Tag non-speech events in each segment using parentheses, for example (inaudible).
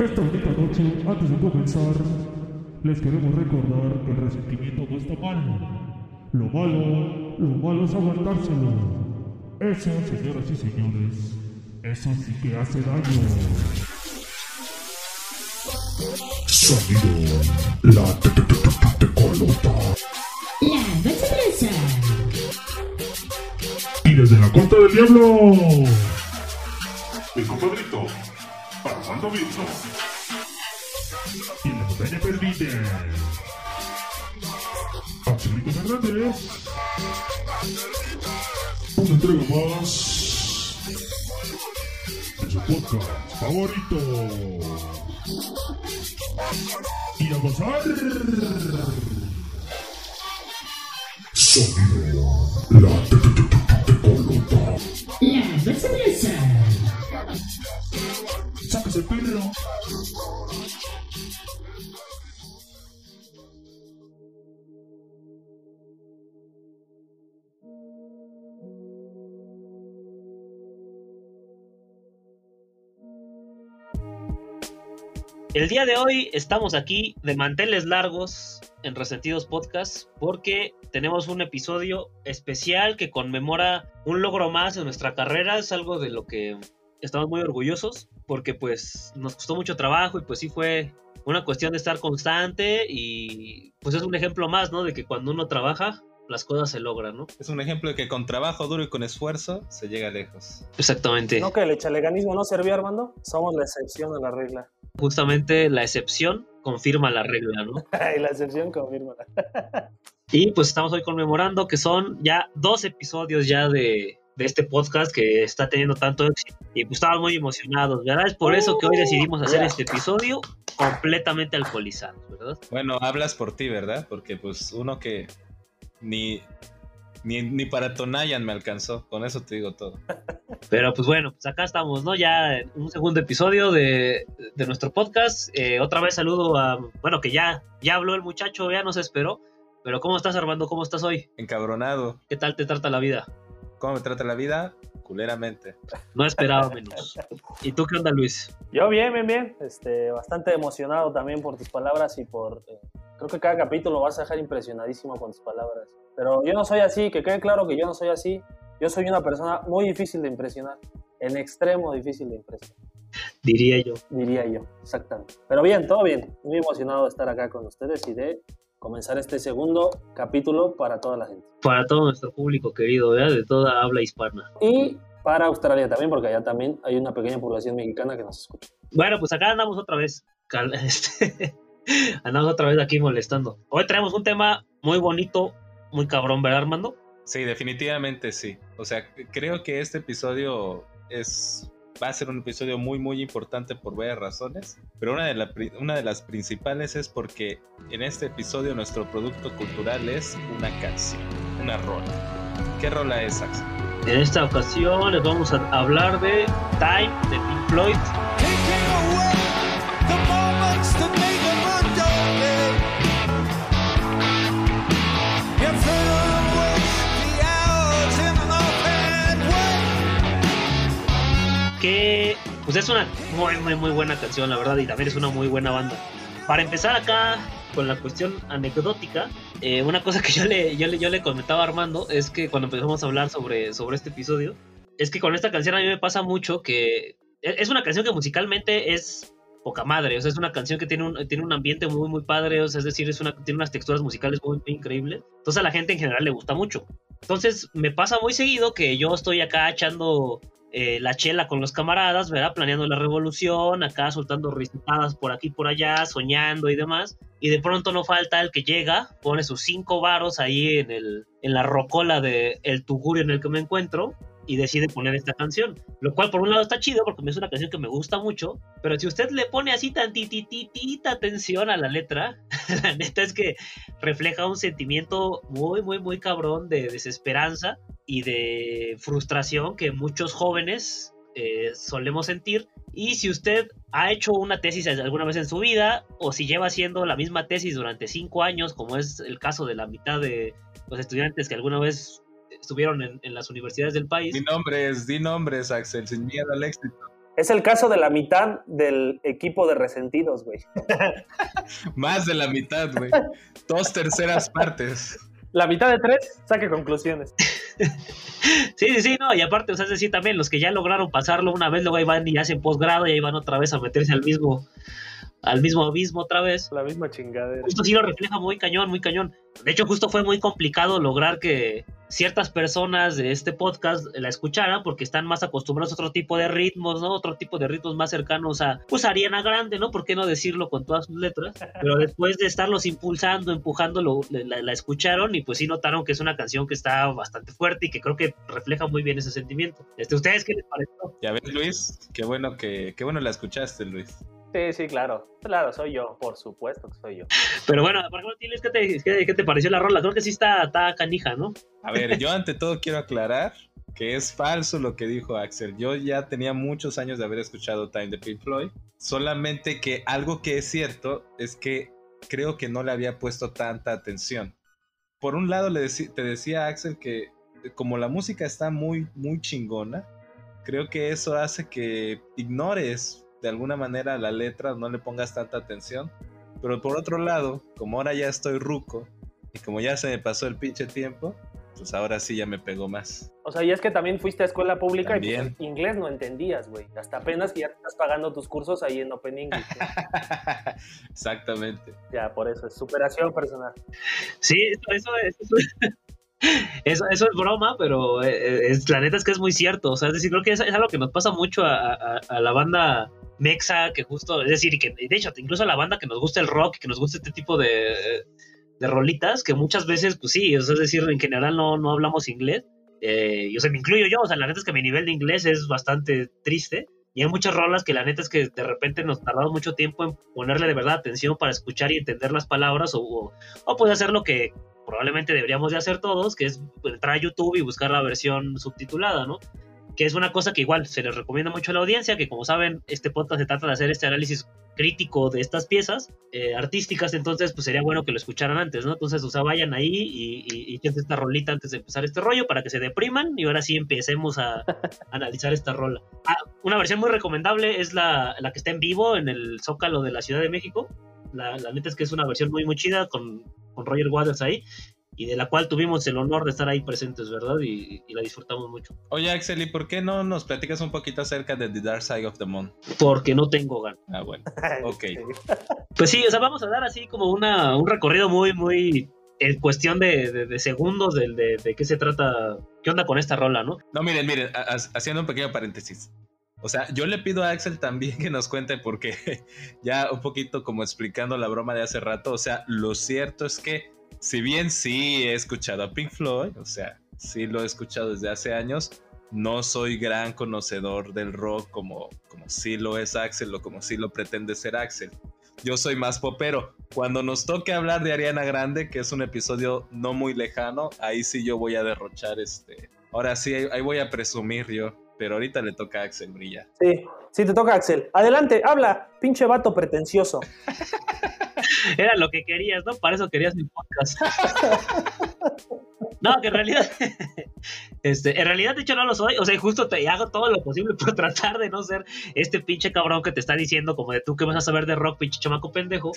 Esta bonita noche, antes de comenzar, les queremos recordar que el resentimiento no está mal. Lo malo, lo malo es aguantárselo. Eso, señoras y señores, eso sí que hace daño. Sonido, la te te te te te colota. La Bachabrasa. Y desde la corte del diablo, mi compadrito, Armando Virgo. Y la montaña perdida, Angelito Fernández. Una entrega más de su podcast favorito. Y a gozar. Sonido, la te te te te te colota. La Bachabrasa. ¡Sáquese el día de hoy estamos aquí de manteles largos en Resentidos Podcast porque tenemos un episodio especial que conmemora un logro más de nuestra carrera. Es algo de lo que estamos muy orgullosos porque pues nos costó mucho trabajo y pues sí fue una cuestión de estar constante y pues es un ejemplo más, ¿no? De que cuando uno trabaja las cosas se logran, ¿no? Es un ejemplo de que con trabajo duro y con esfuerzo se llega lejos. Exactamente. ¿No que el echaleganismo no servía, Armando? Somos la excepción a la regla. Justamente la excepción confirma la regla, ¿no? (laughs) y la excepción confirma. Y pues estamos hoy conmemorando que son ya dos episodios ya de, de este podcast que está teniendo tanto éxito. Y pues estamos muy emocionados, ¿verdad? Es por eso que hoy decidimos hacer este episodio completamente alcoholizados, ¿verdad? Bueno, hablas por ti, ¿verdad? Porque pues uno que ni, ni, ni para Tonayan me alcanzó. Con eso te digo todo. Pero pues bueno, pues acá estamos, ¿no? Ya en un segundo episodio de, de nuestro podcast. Eh, otra vez saludo a, bueno, que ya, ya habló el muchacho, ya nos esperó. Pero ¿cómo estás, Armando? ¿Cómo estás hoy? Encabronado. ¿Qué tal te trata la vida? ¿Cómo me trata la vida? Culeramente. No esperaba menos. ¿Y tú qué onda, Luis? Yo bien, bien, bien. Este, bastante emocionado también por tus palabras y por... eh, creo que cada capítulo vas a dejar impresionadísimo con tus palabras. Pero yo no soy así, que quede claro que yo no soy así. Yo soy una persona muy difícil de impresionar. En extremo difícil de impresionar, Diría yo. diría yo. Exactamente. Pero bien, todo bien. Muy emocionado de estar acá con ustedes y de comenzar este segundo capítulo para toda la gente. Para todo nuestro público querido, ¿verdad? De toda habla hispana. Y para Australia también, porque allá también hay una pequeña población mexicana que nos escucha. Bueno, pues acá andamos otra vez. (laughs) este, andamos otra vez aquí molestando. Hoy traemos un tema muy bonito, muy cabrón, ¿verdad, Armando? Sí, definitivamente sí. O sea, creo que este episodio es va a ser un episodio muy muy importante por varias razones, pero una de, las principales es porque en este episodio nuestro producto cultural es una canción, una rola. ¿Qué rola es, Axel? En esta ocasión les vamos a hablar de Time de Pink Floyd. Que pues es una muy muy muy buena canción la verdad y también es una muy buena banda para empezar acá con la cuestión anecdótica eh, una cosa que yo le, yo le yo le comentaba a Armando es que cuando empezamos a hablar sobre sobre este episodio es que con esta canción a mí me pasa mucho que e- es una canción que musicalmente es poca madre, o sea, es una canción que tiene un, tiene un ambiente muy, muy padre, o sea, es decir, es una, tiene unas texturas musicales muy, muy increíbles. Entonces a la gente en general le gusta mucho. Entonces me pasa muy seguido que yo estoy acá echando eh, la chela con los camaradas, ¿verdad? Planeando la revolución, acá soltando risitadas por aquí por allá, soñando y demás. Y de pronto no falta el que llega, pone sus cinco varos ahí en, el, en la rocola de el tugurio en el que me encuentro y decide poner esta canción. Lo cual por un lado está chido porque es una canción que me gusta mucho, pero si usted le pone así tantititita atención a la letra, (laughs) la neta es que refleja un sentimiento muy, muy, muy cabrón de desesperanza y de frustración que muchos jóvenes eh, solemos sentir. Y si usted ha hecho una tesis alguna vez en su vida, o si lleva haciendo la misma tesis durante cinco años, como es el caso de la mitad de los estudiantes que alguna vez estuvieron en, en las universidades del país, Di nombres, di nombres, Axel, sin miedo al éxito. Es el caso de la mitad del equipo de resentidos, güey. (laughs) Más de la mitad, güey. Dos terceras partes. La mitad de tres, saque conclusiones. (laughs) Sí, sí, sí, no, y aparte, o sea, es también los que ya lograron pasarlo una vez, luego ahí van y hacen posgrado y ahí van otra vez a meterse al mismo, al mismo abismo otra vez. La misma chingadera. Justo sí lo refleja muy cañón, muy cañón. De hecho, justo fue muy complicado lograr que ciertas personas de este podcast la escucharan porque están más acostumbrados a otro tipo de ritmos, ¿no? Otro tipo de ritmos más cercanos a, pues, Ariana Grande, ¿no? ¿Por qué no decirlo con todas sus letras? (laughs) Pero después de estarlos impulsando, empujando, lo- la, la escucharon y pues sí notaron que es una canción que está bastante fuerte y que creo que refleja muy bien ese sentimiento. Este, ¿Ustedes qué les pareció? Ya ves, Luis, qué bueno que, qué bueno la escuchaste, Luis. Sí, sí, claro. Claro, soy yo, por supuesto que soy yo. Pero bueno, por ejemplo, Tiles, ¿qué te, qué, qué te pareció la rola? Creo que sí está, está canija, ¿no? A ver, yo ante todo quiero aclarar que es falso lo que dijo Axel. Yo ya tenía muchos años de haber escuchado Time de Pink Floyd. Solamente que algo que es cierto es que creo que no le había puesto tanta atención. Por un lado, le te decía Axel que como la música está muy, muy chingona, creo que eso hace que ignores de alguna manera la letra, no le pongas tanta atención. Pero por otro lado, como ahora ya estoy ruco y como ya se me pasó el pinche tiempo, pues ahora sí ya me pegó más. O sea, y es que también fuiste a escuela pública y También. pues, inglés no entendías, güey. Hasta apenas que ya te estás pagando tus cursos ahí en Open English. (laughs) Exactamente. ya, por eso es superación personal. Sí, eso, eso, eso, eso, eso es broma, pero eh, es, la neta es que es muy cierto. O sea, es decir, creo que es, es algo que nos pasa mucho a, a- a la banda mexa, que justo, es decir, que de hecho, incluso la banda que nos gusta el rock, que nos gusta este tipo de, de rolitas, que muchas veces, pues sí, es decir, en general no, no hablamos inglés. Eh, y, o sea, me incluyo yo, o sea, la neta es que mi nivel de inglés es bastante triste. Y hay muchas rolas que la neta es que de repente nos tardamos mucho tiempo en ponerle de verdad atención para escuchar y entender las palabras o, o, o puede hacer lo que probablemente deberíamos de hacer todos, que es entrar a YouTube y buscar la versión subtitulada, ¿no? Que es una cosa que igual se les recomienda mucho a la audiencia, que como saben, este podcast se trata de hacer este análisis crítico de estas piezas eh, artísticas, entonces pues sería bueno que lo escucharan antes, ¿no? Entonces, o sea, vayan ahí y, y, y esta rolita antes de empezar este rollo para que se depriman y ahora sí empecemos a, a (laughs) analizar esta rola. Ah, una versión muy recomendable es la, la que está en vivo en el Zócalo de la Ciudad de México. La, la neta es que es una versión muy, muy chida con, con Roger Waters ahí y de la cual tuvimos el honor de estar ahí presentes, ¿verdad? Y, y la disfrutamos mucho. Oye, Axel, ¿y por qué no nos platicas un poquito acerca de The Dark Side of the Moon? Porque no tengo ganas. Ah, bueno. (laughs) Ok. (laughs) Pues sí, o sea, vamos a dar así como una, un recorrido muy, muy en cuestión de, de, de segundos de, de, de qué se trata, qué onda con esta rola, ¿no? No, miren, miren, ha- ha- haciendo un pequeño paréntesis. O sea, yo le pido a Axel también que nos cuente porque (laughs) ya un poquito como explicando la broma de hace rato, o sea, lo cierto es que si bien sí he escuchado a Pink Floyd, o sea, sí lo he escuchado desde hace años, no soy gran conocedor del rock como, como sí lo es Axel o como sí lo pretende ser Axel. Yo soy más popero. Cuando nos toque hablar de Ariana Grande, que es un episodio no muy lejano, ahí sí yo voy a derrochar este. Ahora sí, ahí, voy a presumir yo. Pero ahorita le toca a Axel Brilla. Sí, sí te toca, Axel. Adelante, habla, pinche vato pretencioso. (laughs) Era lo que querías, ¿no? Para eso querías mi podcast. (laughs) No, que en realidad, (laughs) este, en realidad de hecho no lo soy, o sea, justo te hago todo lo posible por tratar de no ser este pinche cabrón que te está diciendo como de tú que vas a saber de rock, pinche chamaco pendejo.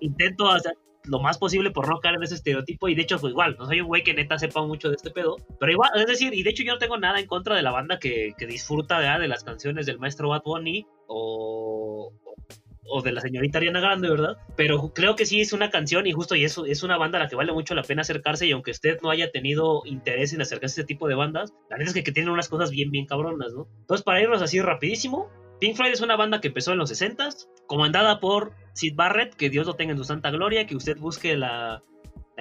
Intento hacer lo más posible por no caer en ese estereotipo y de hecho pues igual, no soy un güey que neta sepa mucho de este pedo, pero igual, es decir, y de hecho yo no tengo nada en contra de la banda que, que disfruta de, las canciones del maestro Bad Bunny o, o de la señorita Ariana Grande, ¿verdad? Pero creo que sí es una canción y justo y eso es una banda a la que vale mucho la pena acercarse y aunque usted no haya tenido interés en acercarse a este tipo de bandas, la verdad es que, que tienen unas cosas bien, bien cabronas, ¿no? Entonces, para irnos así rapidísimo, Pink Floyd es una banda que empezó en los 60s, comandada por Sid Barrett, que Dios lo tenga en su santa gloria, que usted busque la,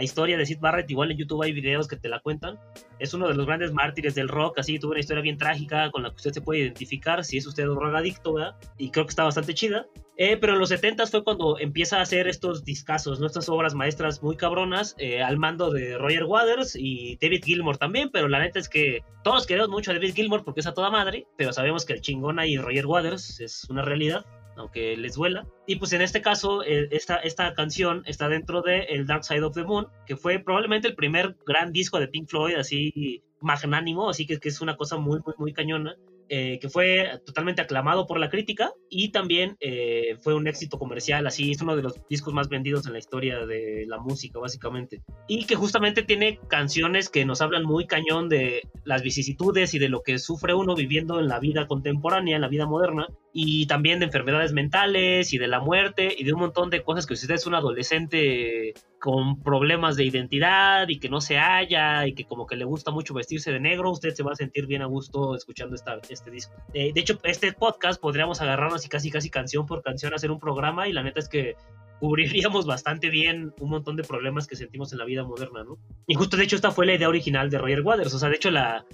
la historia de Sid Barrett, igual en YouTube hay videos que te la cuentan. Es uno de los grandes mártires del rock, así tuvo una historia bien trágica con la que usted se puede identificar si es usted un drogadicto, ¿verdad? Y creo que está bastante chida. Eh, pero en los 70 fue cuando empieza a hacer estos discazos, ¿no? estas obras maestras muy cabronas, eh, al mando de Roger Waters y David Gilmour también, pero la neta es que todos queremos mucho a David Gilmour porque es a toda madre, pero sabemos que el chingón ahí Roger Waters es una realidad, aunque les duela. Y pues en este caso, eh, esta, esta canción está dentro de El Dark Side of the Moon, que fue probablemente el primer gran disco de Pink Floyd, así magnánimo, así que, que es una cosa muy, muy, muy cañona. Eh, que fue totalmente aclamado por la crítica y también eh, fue un éxito comercial, así es uno de los discos más vendidos en la historia de la música, básicamente. Y que justamente tiene canciones que nos hablan muy cañón de las vicisitudes y de lo que sufre uno viviendo en la vida contemporánea, en la vida moderna, y también de enfermedades mentales y de la muerte y de un montón de cosas que si usted es un adolescente con problemas de identidad y que no se halla y que como que le gusta mucho vestirse de negro, usted se va a sentir bien a gusto escuchando esta, este disco. Eh, de hecho, este podcast podríamos agarrarnos y casi casi canción por canción hacer un programa y la neta es que cubriríamos (laughs) bastante bien un montón de problemas que sentimos en la vida moderna, ¿no? Y justo de hecho esta fue la idea original de Roger Waters, o sea, de hecho la,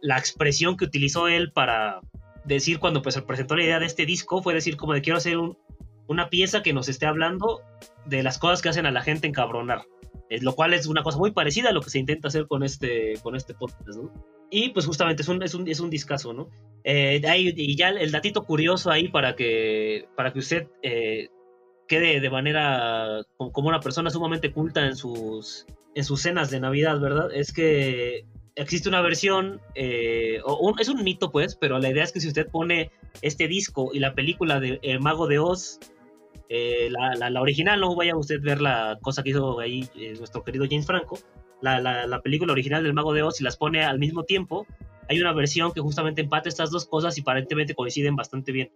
la expresión que utilizó él para decir cuando pues presentó la idea de este disco fue decir como de quiero hacer un, una pieza que nos esté hablando de las cosas que hacen a la gente encabronar. Es, lo cual es una cosa muy parecida a lo que se intenta hacer con este, con este podcast, ¿no? Y pues justamente es un, es un, es un discazo, ¿no? Eh, ahí- y ya el datito curioso ahí para que, para que usted eh, quede de manera como una persona sumamente culta en sus, en sus cenas de Navidad, ¿verdad? Es que existe una versión, eh, o es un mito pues, pero la idea es que si usted pone este disco y la película de El Mago de Oz, eh, la, la- la original, no vaya usted a ver la cosa que hizo ahí eh, nuestro querido James Franco, la, la- la película original del Mago de Oz y las pone al mismo tiempo, hay una versión que justamente empata estas dos cosas y aparentemente coinciden bastante bien.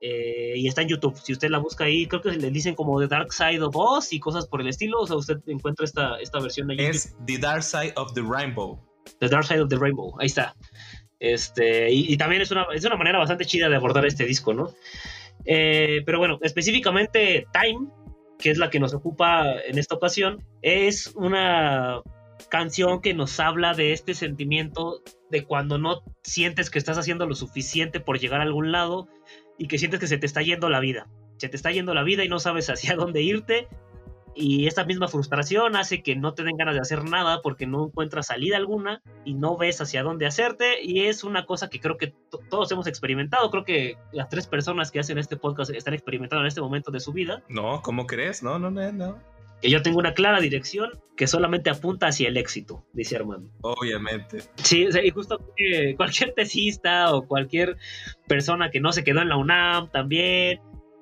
Eh, y está en YouTube. Si usted la busca ahí, creo que le dicen como The Dark Side of Oz y cosas por el estilo. O sea, usted encuentra esta, esta versión ahí. Es The Dark Side of the Rainbow. The Dark Side of the Rainbow. Ahí está. Este, y, y también es una, es una manera bastante chida de abordar este disco, ¿no? Eh, pero bueno, específicamente Time, que es la que nos ocupa en esta ocasión, es una canción que nos habla de este sentimiento de cuando no sientes que estás haciendo lo suficiente por llegar a algún lado y que sientes que se te está yendo la vida. Se te está yendo la vida y no sabes (laughs) hacia dónde irte y esta misma frustración hace que no te den ganas de hacer nada porque no encuentras salida alguna y no ves hacia dónde hacerte. Y es una cosa que creo que to- todos hemos experimentado. Creo que las tres personas que hacen este podcast están experimentando en este momento de su vida. No, ¿cómo crees? No, no, no, no. Que yo tengo una clara dirección que solamente apunta hacia el éxito, dice Armando. Obviamente. Sí, y justo cualquier tesista o cualquier persona que no se quedó en la UNAM también,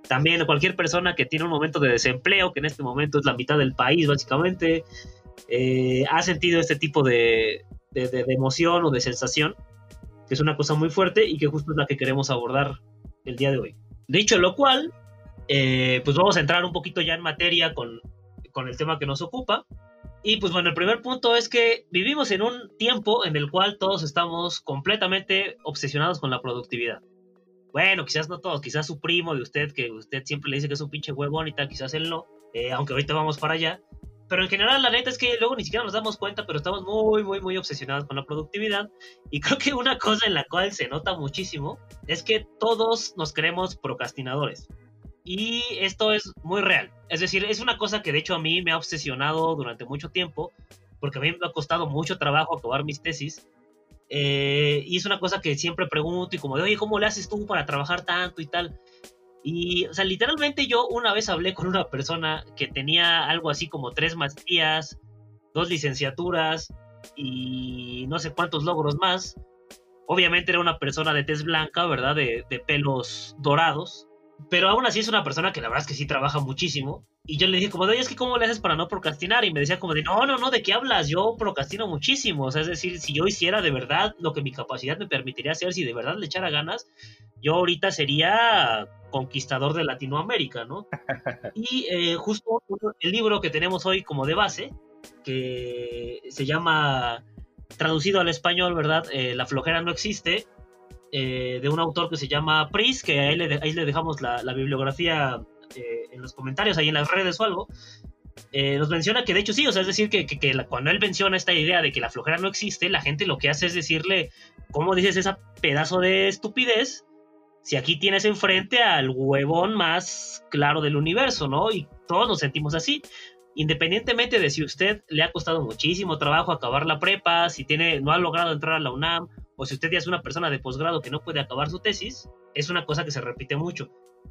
también cualquier persona que tiene un momento de desempleo, que en este momento es la mitad del país básicamente, eh, ha sentido este tipo de, de- emoción o de sensación, que es una cosa muy fuerte y que justo es la que queremos abordar el día de hoy. Dicho lo cual, eh, pues vamos a entrar un poquito ya en materia con, con el tema que nos ocupa. Y pues bueno, el primer punto es que vivimos en un tiempo en el cual todos estamos completamente obsesionados con la productividad. Bueno, quizás no todos, quizás su primo de usted, que usted siempre le dice que es un pinche huevón y tal, quizás él no, eh, aunque ahorita vamos para allá. Pero en general, la neta es que luego ni siquiera nos damos cuenta, pero estamos muy, muy, muy obsesionados con la productividad. Y creo que una cosa en la cual se nota muchísimo es que todos nos creemos procrastinadores. Y esto es muy real. Es decir, es una cosa que de hecho a mí me ha obsesionado durante mucho tiempo, porque a mí me ha costado mucho trabajo acabar mis tesis. Eh, y es una cosa que siempre pregunto y como de, oye, ¿cómo le haces tú para trabajar tanto y tal? Y, o sea, literalmente yo una vez hablé con una persona que tenía algo así como tres maestrías, dos licenciaturas y no sé cuántos logros más. Obviamente era una persona de tez blanca, ¿verdad? De, de pelos dorados. Pero aún así es una persona que la verdad es que sí trabaja muchísimo. Y yo le dije como de, oye, es que ¿cómo le haces para no procrastinar? Y me decía como de, no, no, no, ¿de qué hablas? Yo procrastino muchísimo. O sea, es decir, si yo hiciera de verdad lo que mi capacidad me permitiría hacer, si de verdad le echara ganas, yo ahorita sería conquistador de Latinoamérica, ¿no? (laughs) Y eh, justo el libro que tenemos hoy como de base, que se llama, traducido al español, ¿verdad? Eh, la flojera no existe, eh, de un autor que se llama Pris, que ahí le, ahí le dejamos la, bibliografía eh, en los comentarios, ahí en las redes o algo. Eh, nos menciona que de hecho sí, o sea, es decir, que, que- cuando él menciona esta idea de que la flojera no existe, la gente lo que hace es decirle, ¿cómo dices esa pedazo de estupidez? Si aquí tienes enfrente al huevón más claro del universo, ¿no? Y todos nos sentimos así. Independientemente de si usted le ha costado muchísimo trabajo acabar la prepa, si tiene, no ha logrado entrar a la UNAM, o si usted ya es una persona de posgrado que no puede acabar su tesis, es una cosa que se repite mucho.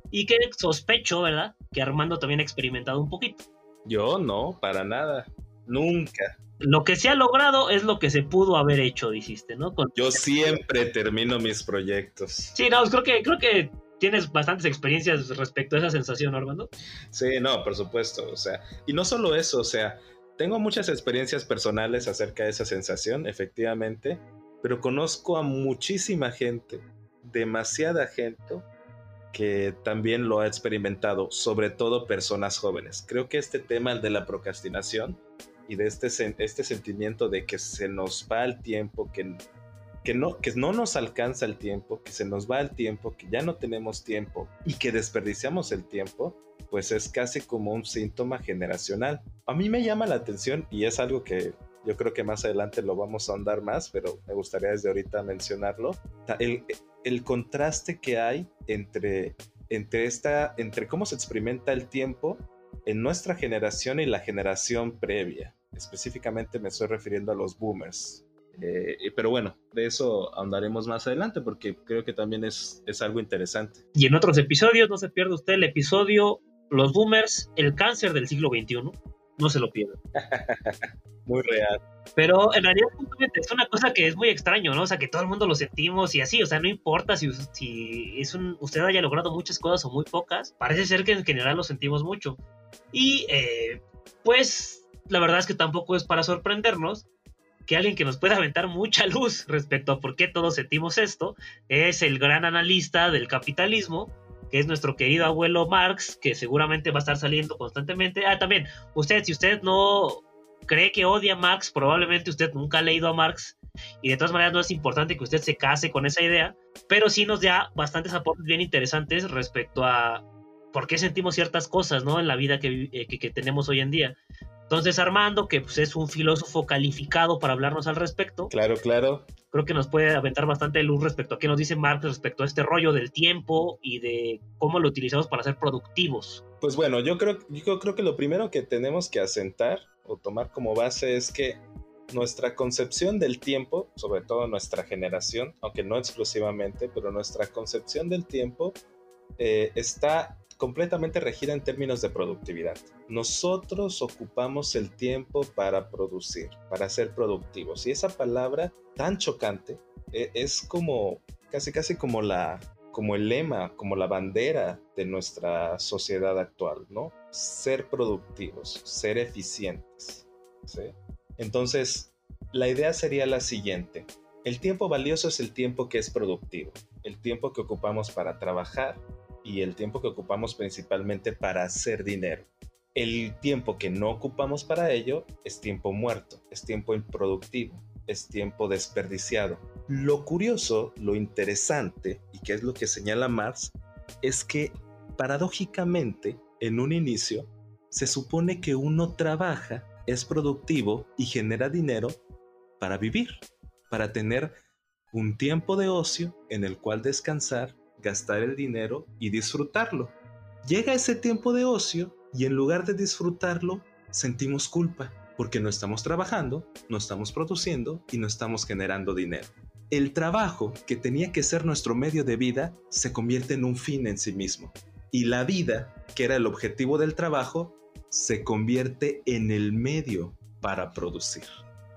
Y que sospecho, ¿verdad? Que Armando también ha experimentado un poquito. Yo no, para nada. Nunca. Lo que se ha logrado es lo que se pudo haber hecho, dijiste, ¿no? Con- Yo siempre termino mis proyectos. Sí, no, creo que, creo que tienes bastantes experiencias respecto a esa sensación, Armando. Sí, no, por supuesto. O sea, y no solo eso, o sea, tengo muchas experiencias personales acerca de esa sensación, efectivamente, pero conozco a muchísima gente, demasiada gente, que también lo ha experimentado, sobre todo personas jóvenes. Creo que este tema de la procrastinación y de este, este sentimiento de que se nos va el tiempo, que, que, no, que no nos alcanza el tiempo, que se nos va el tiempo, que ya no tenemos tiempo y que desperdiciamos el tiempo, pues es casi como un síntoma generacional. A mí me llama la atención y es algo que yo creo que más adelante lo vamos a ahondar más, pero me gustaría desde ahorita mencionarlo. El, el contraste que hay entre, entre, esta, entre cómo se experimenta el tiempo en nuestra generación y la generación previa. Específicamente me estoy refiriendo a los boomers. Eh, pero bueno, de eso ahondaremos más adelante porque creo que también es, es algo interesante. Y en otros episodios, no se pierda usted el episodio Los Boomers, el cáncer del siglo XXI. No se lo pierda. (laughs) Muy real. Pero en realidad es una cosa que es muy extraño, ¿no? O sea, que todo el mundo lo sentimos y así, o sea, no importa si, si es un, usted haya logrado muchas cosas o muy pocas, parece ser que en general lo sentimos mucho. Y eh, pues la verdad es que tampoco es para sorprendernos que alguien que nos pueda aventar mucha luz respecto a por qué todos sentimos esto es el gran analista del capitalismo, que es nuestro querido abuelo Marx, que seguramente va a estar saliendo constantemente. Ah, también, usted, si usted no cree que odia a Marx, probablemente usted nunca ha leído a Marx y de todas maneras no es importante que usted se case con esa idea, pero sí nos da bastantes aportes bien interesantes respecto a por qué sentimos ciertas cosas, ¿no? En la vida que, eh, que, que tenemos hoy en día. Entonces Armando, que pues, es un filósofo calificado para hablarnos al respecto, Claro, claro. creo que nos puede aventar bastante luz respecto a qué nos dice Marx respecto a este rollo del tiempo y de cómo lo utilizamos para ser productivos. Pues bueno, yo creo, yo creo que lo primero que tenemos que asentar o tomar como base es que nuestra concepción del tiempo, sobre todo nuestra generación, aunque no exclusivamente, pero nuestra concepción del tiempo eh, está completamente regida en términos de productividad. Nosotros ocupamos el tiempo para producir, para ser productivos. Y esa palabra tan chocante eh, es como casi casi como la como el lema, como la bandera de nuestra sociedad actual, ¿no? Ser productivos, ser eficientes. Entonces, la idea sería la siguiente. El tiempo valioso es el tiempo que es productivo, el tiempo que ocupamos para trabajar y el tiempo que ocupamos principalmente para hacer dinero. El tiempo que no ocupamos para ello es tiempo muerto, es tiempo improductivo, es tiempo desperdiciado. Lo curioso, lo interesante, y que es lo que señala Marx, es que paradójicamente, en un inicio, se supone que uno trabaja, es productivo y genera dinero para vivir, para tener un tiempo de ocio en el cual descansar, gastar el dinero y disfrutarlo. Llega ese tiempo de ocio y en lugar de disfrutarlo, sentimos culpa porque no estamos trabajando, no estamos produciendo y no estamos generando dinero. El trabajo, que tenía que ser nuestro medio de vida, se convierte en un fin en sí mismo. Y la vida, que era el objetivo del trabajo, se convierte en el medio para producir.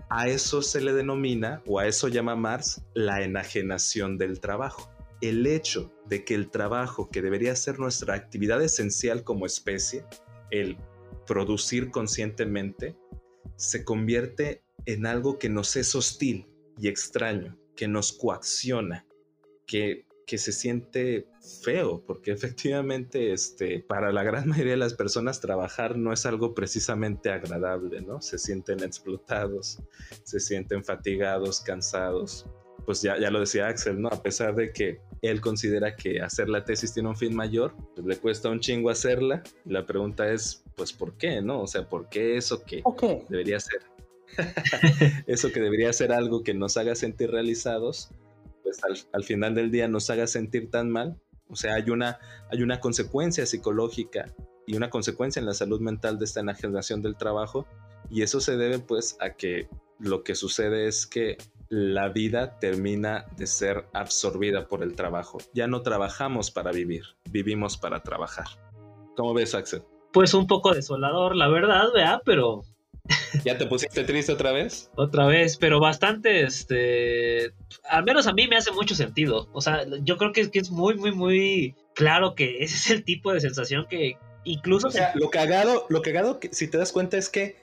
A eso se le denomina, o a eso llama Marx, la enajenación del trabajo. El hecho de que el trabajo, que debería ser nuestra actividad esencial como especie, el producir conscientemente, se convierte en algo que nos es hostil y extraño, que nos coacciona, que, que se siente feo, porque (laughs) efectivamente este, para la gran mayoría de las personas trabajar no es algo precisamente agradable, ¿no? Se sienten explotados, se sienten fatigados, cansados. Pues ya, ya lo decía Axel, ¿no? A pesar de que él considera que hacer la tesis tiene un fin mayor, pues le cuesta un chingo hacerla. La pregunta es, pues, ¿por qué, no? O sea, ¿por qué eso que debería ser? (laughs) eso que debería ser algo que nos haga sentir realizados, pues al, al final del día nos haga sentir tan mal. O sea, hay una, hay una consecuencia psicológica y una consecuencia en la salud mental de esta enajenación del trabajo. Y eso se debe pues a que lo que sucede es que la vida termina de ser absorbida por el trabajo. Ya no trabajamos para vivir, vivimos para trabajar. ¿Cómo ves, Axel? Pues un poco desolador, la verdad, ¿verdad? Pero ¿Ya te pusiste triste otra vez? otra vez, pero bastante, este, al menos a mí me hace mucho sentido. O sea, yo creo que es, que es muy, muy, muy claro que (laughs) ese es el tipo de sensación que incluso... O sea, lo cagado, lo cagado, que, si te das cuenta, es que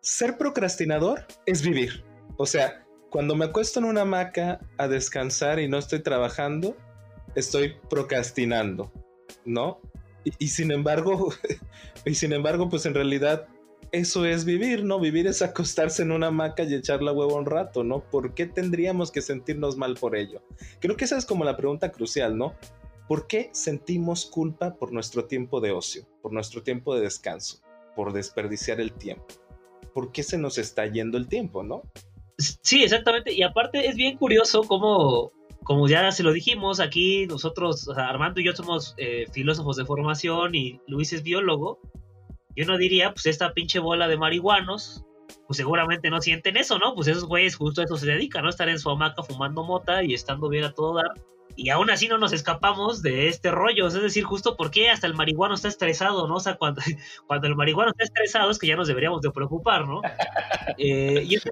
ser procrastinador es vivir. O sea, cuando me acuesto en una hamaca a descansar y no estoy trabajando, estoy procrastinando, ¿no? Y, sin embargo, (laughs) y sin embargo, pues en realidad eso es vivir, ¿no? Vivir es acostarse en una hamaca y echar la hueva un rato, ¿no? ¿Por qué tendríamos que sentirnos mal por ello? Creo que esa es como la pregunta crucial, ¿no? ¿Por qué sentimos culpa por nuestro tiempo de ocio, por nuestro tiempo de descanso, por desperdiciar el tiempo? ¿Por qué se nos está yendo el tiempo, no? Sí, exactamente. Y aparte es bien curioso cómo, como ya se lo dijimos, aquí nosotros, Armando y yo somos eh, filósofos de formación y Luis es biólogo. Yo no diría, pues esta pinche bola de marihuanos, pues seguramente no sienten eso, ¿no? Pues esos güeyes justo a eso se dedican, ¿no? Estar en su hamaca fumando mota y estando bien a todo dar. Y aún así no nos escapamos de este rollo. Es decir, justo porque hasta el marihuano está estresado, ¿no? O sea, cuando, (laughs) cuando el marihuano está estresado es que ya nos deberíamos de preocupar, ¿no? (laughs) Eh, y es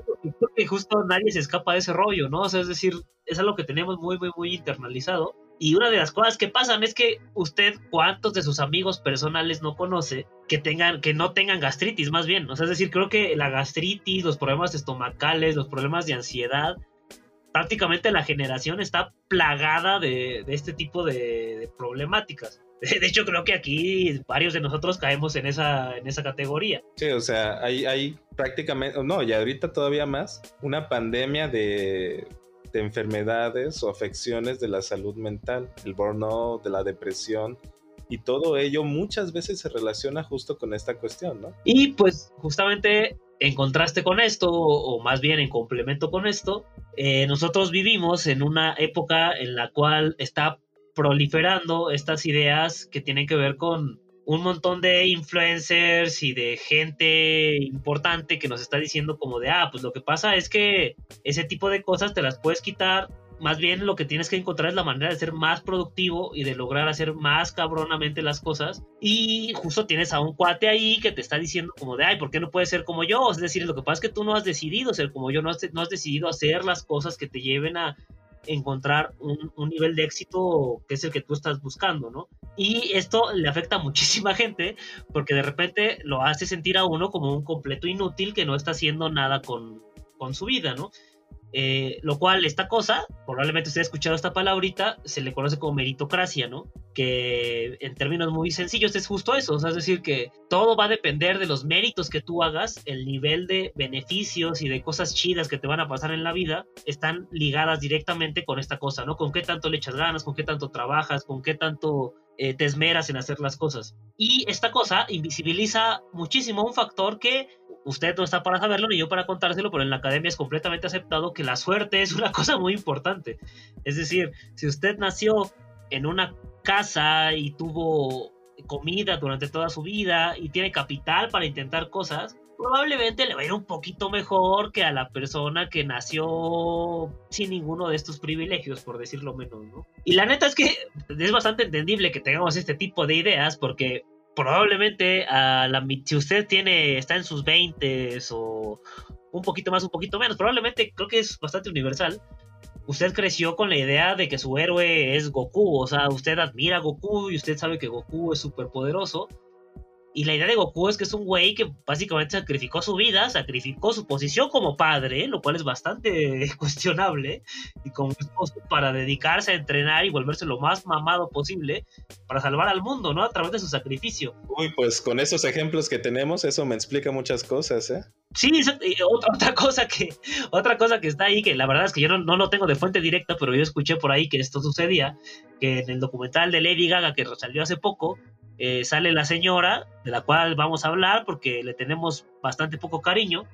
que justo nadie se escapa de ese rollo, ¿no? O sea, es decir, es algo que tenemos muy, muy, muy internalizado. Y una de las cosas que pasan es que usted, ¿cuántos de sus amigos personales no conoce que tengan, que no tengan gastritis, más bien? O sea, es decir, creo que la gastritis, los problemas estomacales, los problemas de ansiedad, prácticamente la generación está plagada de, de este tipo de, de problemáticas. (laughs) De hecho, creo que aquí varios de nosotros caemos en esa, en esa categoría. Sí, o sea, hay, hay prácticamente, no, y ahorita todavía más, una pandemia de, de enfermedades o afecciones de la salud mental, el burnout, de la depresión, y todo ello muchas veces se relaciona justo con esta cuestión, ¿no? Y pues justamente en contraste con esto, o más bien en complemento con esto, eh, nosotros vivimos en una época en la cual está proliferando estas ideas que tienen que ver con un montón de influencers y de gente importante que nos está diciendo como de, ah, pues lo que pasa es que ese tipo de cosas te las puedes quitar. Más bien lo que tienes que encontrar es la manera de ser más productivo y de lograr hacer más cabronamente las cosas. Y justo tienes a un cuate ahí que te está diciendo como de, ay, ¿por qué no puedes ser como yo? Es decir, lo que pasa es que tú no has decidido ser como yo, no has, no has decidido hacer las cosas que te lleven a, encontrar un, nivel de éxito que es el que tú estás buscando, ¿no? Y esto le afecta a muchísima (laughs) gente porque de repente lo hace sentir a uno como un completo inútil que no está haciendo nada con, con su vida, ¿no? Eh, lo cual, esta cosa, probablemente usted ha escuchado esta palabrita, se le conoce como meritocracia, ¿no? Que en términos muy sencillos es justo eso, o sea, es decir, que todo va a depender de los méritos que tú hagas, el nivel de beneficios y de cosas chidas que te van a pasar en la vida están ligadas directamente con esta cosa, ¿no? Con qué tanto le echas ganas, con qué tanto trabajas, con qué tanto eh, te esmeras en hacer las cosas. Y esta cosa invisibiliza muchísimo un factor que usted no está para saberlo ni yo para contárselo, pero en la academia es completamente aceptado que la suerte es una (laughs) cosa muy importante. Es decir, si usted nació en una casa y tuvo comida durante toda su vida y tiene capital para intentar cosas, probablemente le va a ir un poquito mejor que a la persona que nació sin ninguno de estos privilegios, por decirlo menos, ¿no? Y la neta es que es bastante entendible que tengamos este tipo de ideas porque probablemente a la, si usted tiene, está en sus 20 o un poquito más, un poquito menos, probablemente creo que es bastante universal. Usted creció con la idea de que su héroe es Goku, o sea, usted admira a Goku y usted sabe que Goku es súper poderoso. Y la idea de Goku es que es un güey que básicamente sacrificó su vida, sacrificó su posición como padre, lo cual es bastante (laughs) cuestionable, y como esposo para dedicarse a entrenar y volverse lo más mamado posible para salvar al mundo, ¿no? A través de su sacrificio. Uy, pues con esos ejemplos que tenemos, eso me explica muchas cosas, ¿eh? Sí, otra, otra cosa que otra cosa que está ahí, que la verdad es que yo no, no lo tengo de fuente directa, pero yo escuché por ahí que esto sucedía, que en el documental de Lady Gaga que salió hace poco, eh, sale la señora, de la cual vamos a hablar porque le tenemos bastante poco cariño,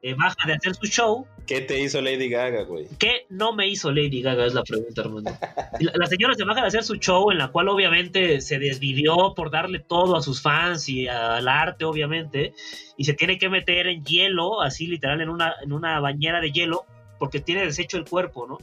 eh, baja de hacer su show. ¿Qué te hizo Lady Gaga, güey? ¿Qué no me hizo Lady Gaga? Es la pregunta. (laughs) La, la, señora se baja de hacer su show, en la cual obviamente se desvivió por darle todo a sus fans y al arte, obviamente, y se tiene que meter en hielo, así literal, en una, en una bañera de hielo, porque tiene deshecho el cuerpo, ¿no?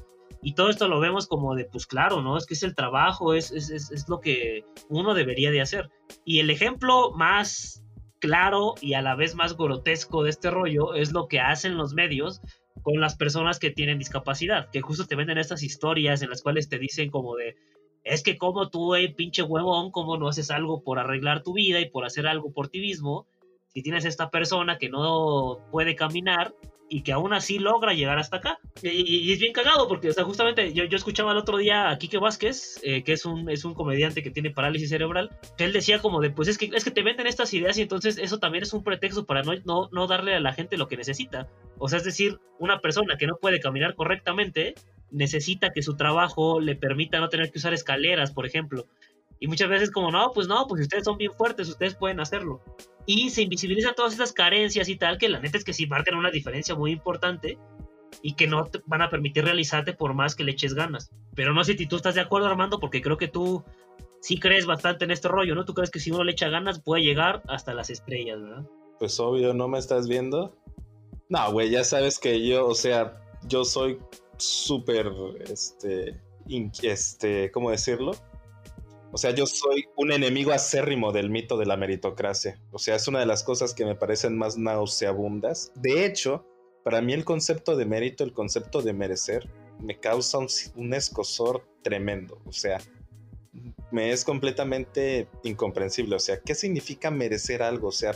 Y todo esto lo vemos como de, pues claro, ¿no? Es que es el trabajo, es, es, es, lo que uno debería de hacer. Y el ejemplo más claro y a la vez más grotesco de este rollo es lo que hacen los medios con las personas que tienen discapacidad, que justo te venden estas historias en las cuales te dicen como de, es que como tú, eh, pinche huevón, como no haces algo por arreglar tu vida y por hacer algo por ti mismo, si tienes esta persona que no puede caminar y que aún así logra llegar hasta acá. Y, es bien cagado porque, o sea, justamente yo, yo escuchaba el otro día a Quique Vázquez, eh, que es un, es un comediante que tiene parálisis cerebral, que él decía como de, pues es que, es que te venden estas ideas y entonces eso también es un pretexto para no, no, no darle a la gente lo que necesita. O sea, es decir, una persona que no puede caminar correctamente necesita que su trabajo le permita no tener que usar escaleras, por ejemplo. Y muchas veces como, no, pues no, pues ustedes son bien fuertes, ustedes pueden hacerlo. Y se invisibilizan todas esas carencias y tal, que la neta es que sí marcan una diferencia muy importante y que no van a permitir realizarte por más que le eches ganas. Pero no sé si tú estás de acuerdo, Armando, porque creo que tú sí crees bastante en este rollo, ¿no? Tú crees que si uno le echa ganas puede llegar hasta las estrellas, ¿verdad? Pues obvio, ¿no me estás viendo? No, güey, ya sabes que yo, o sea, yo soy súper, este, este, ¿cómo decirlo? O sea, yo soy un enemigo acérrimo del mito de la meritocracia. O sea, es una de las cosas que me parecen más nauseabundas. De hecho, para mí el concepto de mérito, el concepto de merecer, me causa un, un escosor tremendo. O sea, me es completamente incomprensible. O sea, ¿qué significa merecer algo? O sea,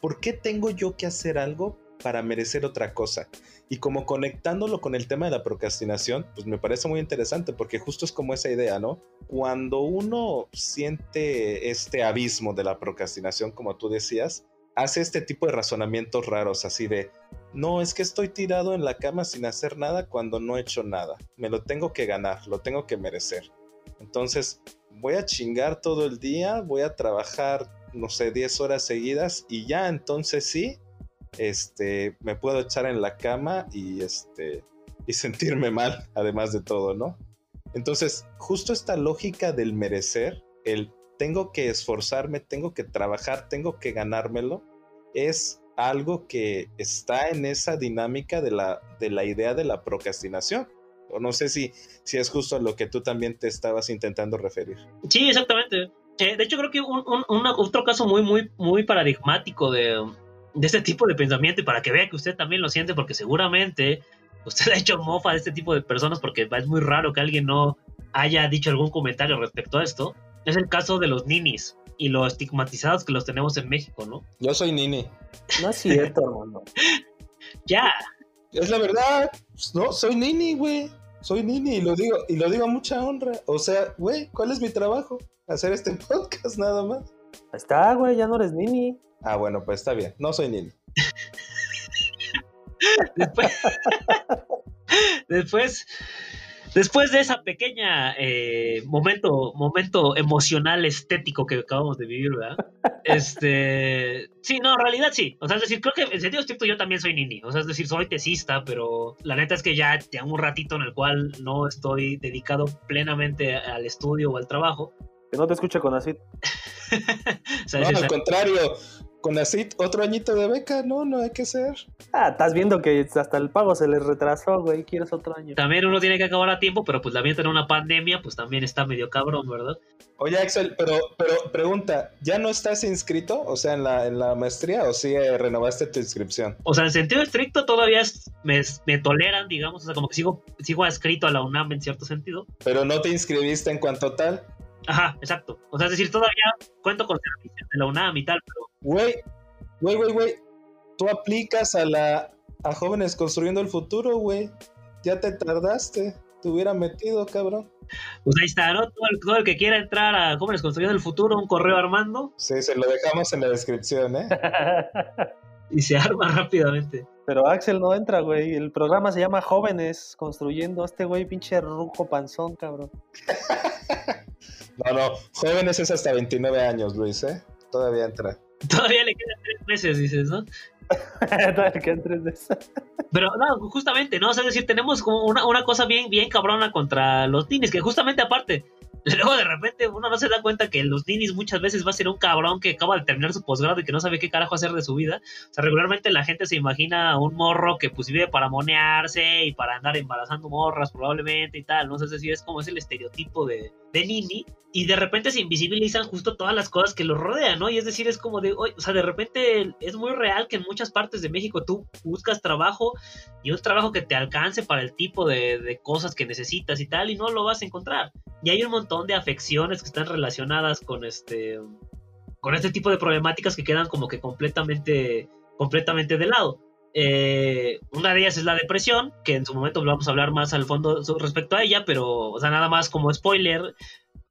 ¿por qué tengo yo que hacer algo para merecer otra cosa? Y como conectándolo con el tema de la procrastinación, pues me parece muy interesante porque justo es como esa idea, ¿no? Cuando uno siente este abismo de la procrastinación, como tú decías, hace este tipo de razonamientos raros, así de, no, es que estoy tirado en la cama sin hacer nada cuando no he hecho nada. Me lo tengo que ganar, lo tengo que merecer. Entonces, voy a chingar todo el día, voy a trabajar, no sé, 10 horas seguidas y ya entonces sí, este, me puedo echar en la cama y este, y sentirme mal, (laughs) además de todo, ¿no? Entonces, justo esta lógica del merecer, el tengo que esforzarme, tengo que trabajar, tengo que ganármelo, es algo que está en esa dinámica de la, de la idea de la procrastinación. O no sé si, si es justo a lo que tú también te estabas intentando referir. Sí, exactamente. Eh, de hecho, creo que un, un- otro caso muy, muy, muy paradigmático de, de este tipo de pensamiento, y para que vea que usted también lo siente, porque seguramente usted (laughs) ha hecho mofa de este tipo de personas, porque es muy raro que alguien no haya dicho algún comentario respecto a esto, es el caso de los ninis y lo estigmatizados que los tenemos en México, ¿no? Yo soy Nini. No es cierto, hermano. (laughs) Ya, Es la verdad. Pues, No, soy Nini, güey. Soy Nini y lo digo, y lo digo a mucha honra. O sea, güey, ¿cuál es mi trabajo? Hacer este (laughs) podcast nada más. Ahí está, güey, ya no eres Nini. Ah, bueno, pues está bien. No soy Nini. después, (laughs) después, después de esa pequeña eh, momento, momento emocional estético que acabamos de vivir, ¿verdad? Este, sí, no, en realidad sí. O sea, es decir, creo que en sentido estricto yo también soy nini. O sea, es decir, soy tesista, pero la neta es que ya tengo un ratito en el cual no estoy dedicado plenamente al estudio o al trabajo. Que no te escuche con así. (laughs) O sea, No, es al contrario. Con así otro añito de beca, no, no hay que ser. Ah, estás viendo que hasta el pago se les retrasó, güey. Quieres otro año. también uno tiene que acabar a tiempo, pero pues la vida tener una pandemia, pues también está medio cabrón, ¿verdad? Oye, Axel, pero, pero pregunta, ¿ya no estás inscrito? O sea, en la, en la maestría, o sí eh, renovaste tu inscripción? O sea, en sentido estricto todavía es- me, me toleran, digamos, o sea, como que sigo, sigo adscrito a la UNAM en cierto sentido. Pero no te inscribiste en cuanto tal. Ajá, exacto. O sea, es decir, todavía cuento con servicios de la UNAM y tal, pero Güey, güey, güey, güey. Tú aplicas a la a jóvenes construyendo el futuro, güey. Ya te tardaste. Te hubiera metido, cabrón. pues ahí está, ¿no? Todo el, todo el que quiera entrar a Jóvenes Construyendo el Futuro, un correo armando Sí, se lo dejamos en la descripción, ¿eh? (laughs) y se arma rápidamente. Pero Axel no entra, güey. El programa se llama Jóvenes Construyendo. Este güey, pinche ruco panzón, cabrón. (laughs) No, no. Jóvenes es hasta 29 años, Luis, ¿eh? Todavía entra. (laughs) Todavía le quedan tres meses, dices, ¿no? (laughs) Todavía que entres de esa. Pero no, justamente, ¿no? O sea, es decir, tenemos como una, una cosa bien, bien cabrona contra los ninis, que justamente aparte, Luego de repente uno no se da cuenta que los ninis muchas veces va a ser un cabrón que acaba de terminar su posgrado y que no sabe qué carajo hacer de su vida. O sea, regularmente la gente se imagina un morro que pues vive para monearse y para andar embarazando morras probablemente y tal. No sé si es como es el estereotipo de, de nini. Y de repente se invisibilizan justo todas las cosas que los rodean, ¿no? Y es decir, es como de, o sea, de repente es muy real que en muchas partes de México tú buscas trabajo y un trabajo que te alcance para el tipo de, de cosas que necesitas y tal, y no lo vas a encontrar. Y hay un montón de afecciones que están relacionadas con este con este tipo de problemáticas que quedan como que completamente completamente de lado. Eh, una de ellas es la depresión, que en su momento vamos a hablar más al fondo respecto a ella, pero, o sea, nada más como spoiler,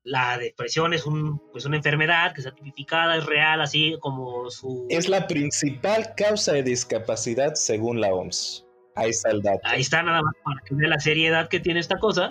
la depresión es un, pues una enfermedad que está tipificada, es real, así como su... Es la principal causa de discapacidad según la OMS. Ahí está el dato. Ahí está nada más para que vea la seriedad que tiene esta cosa.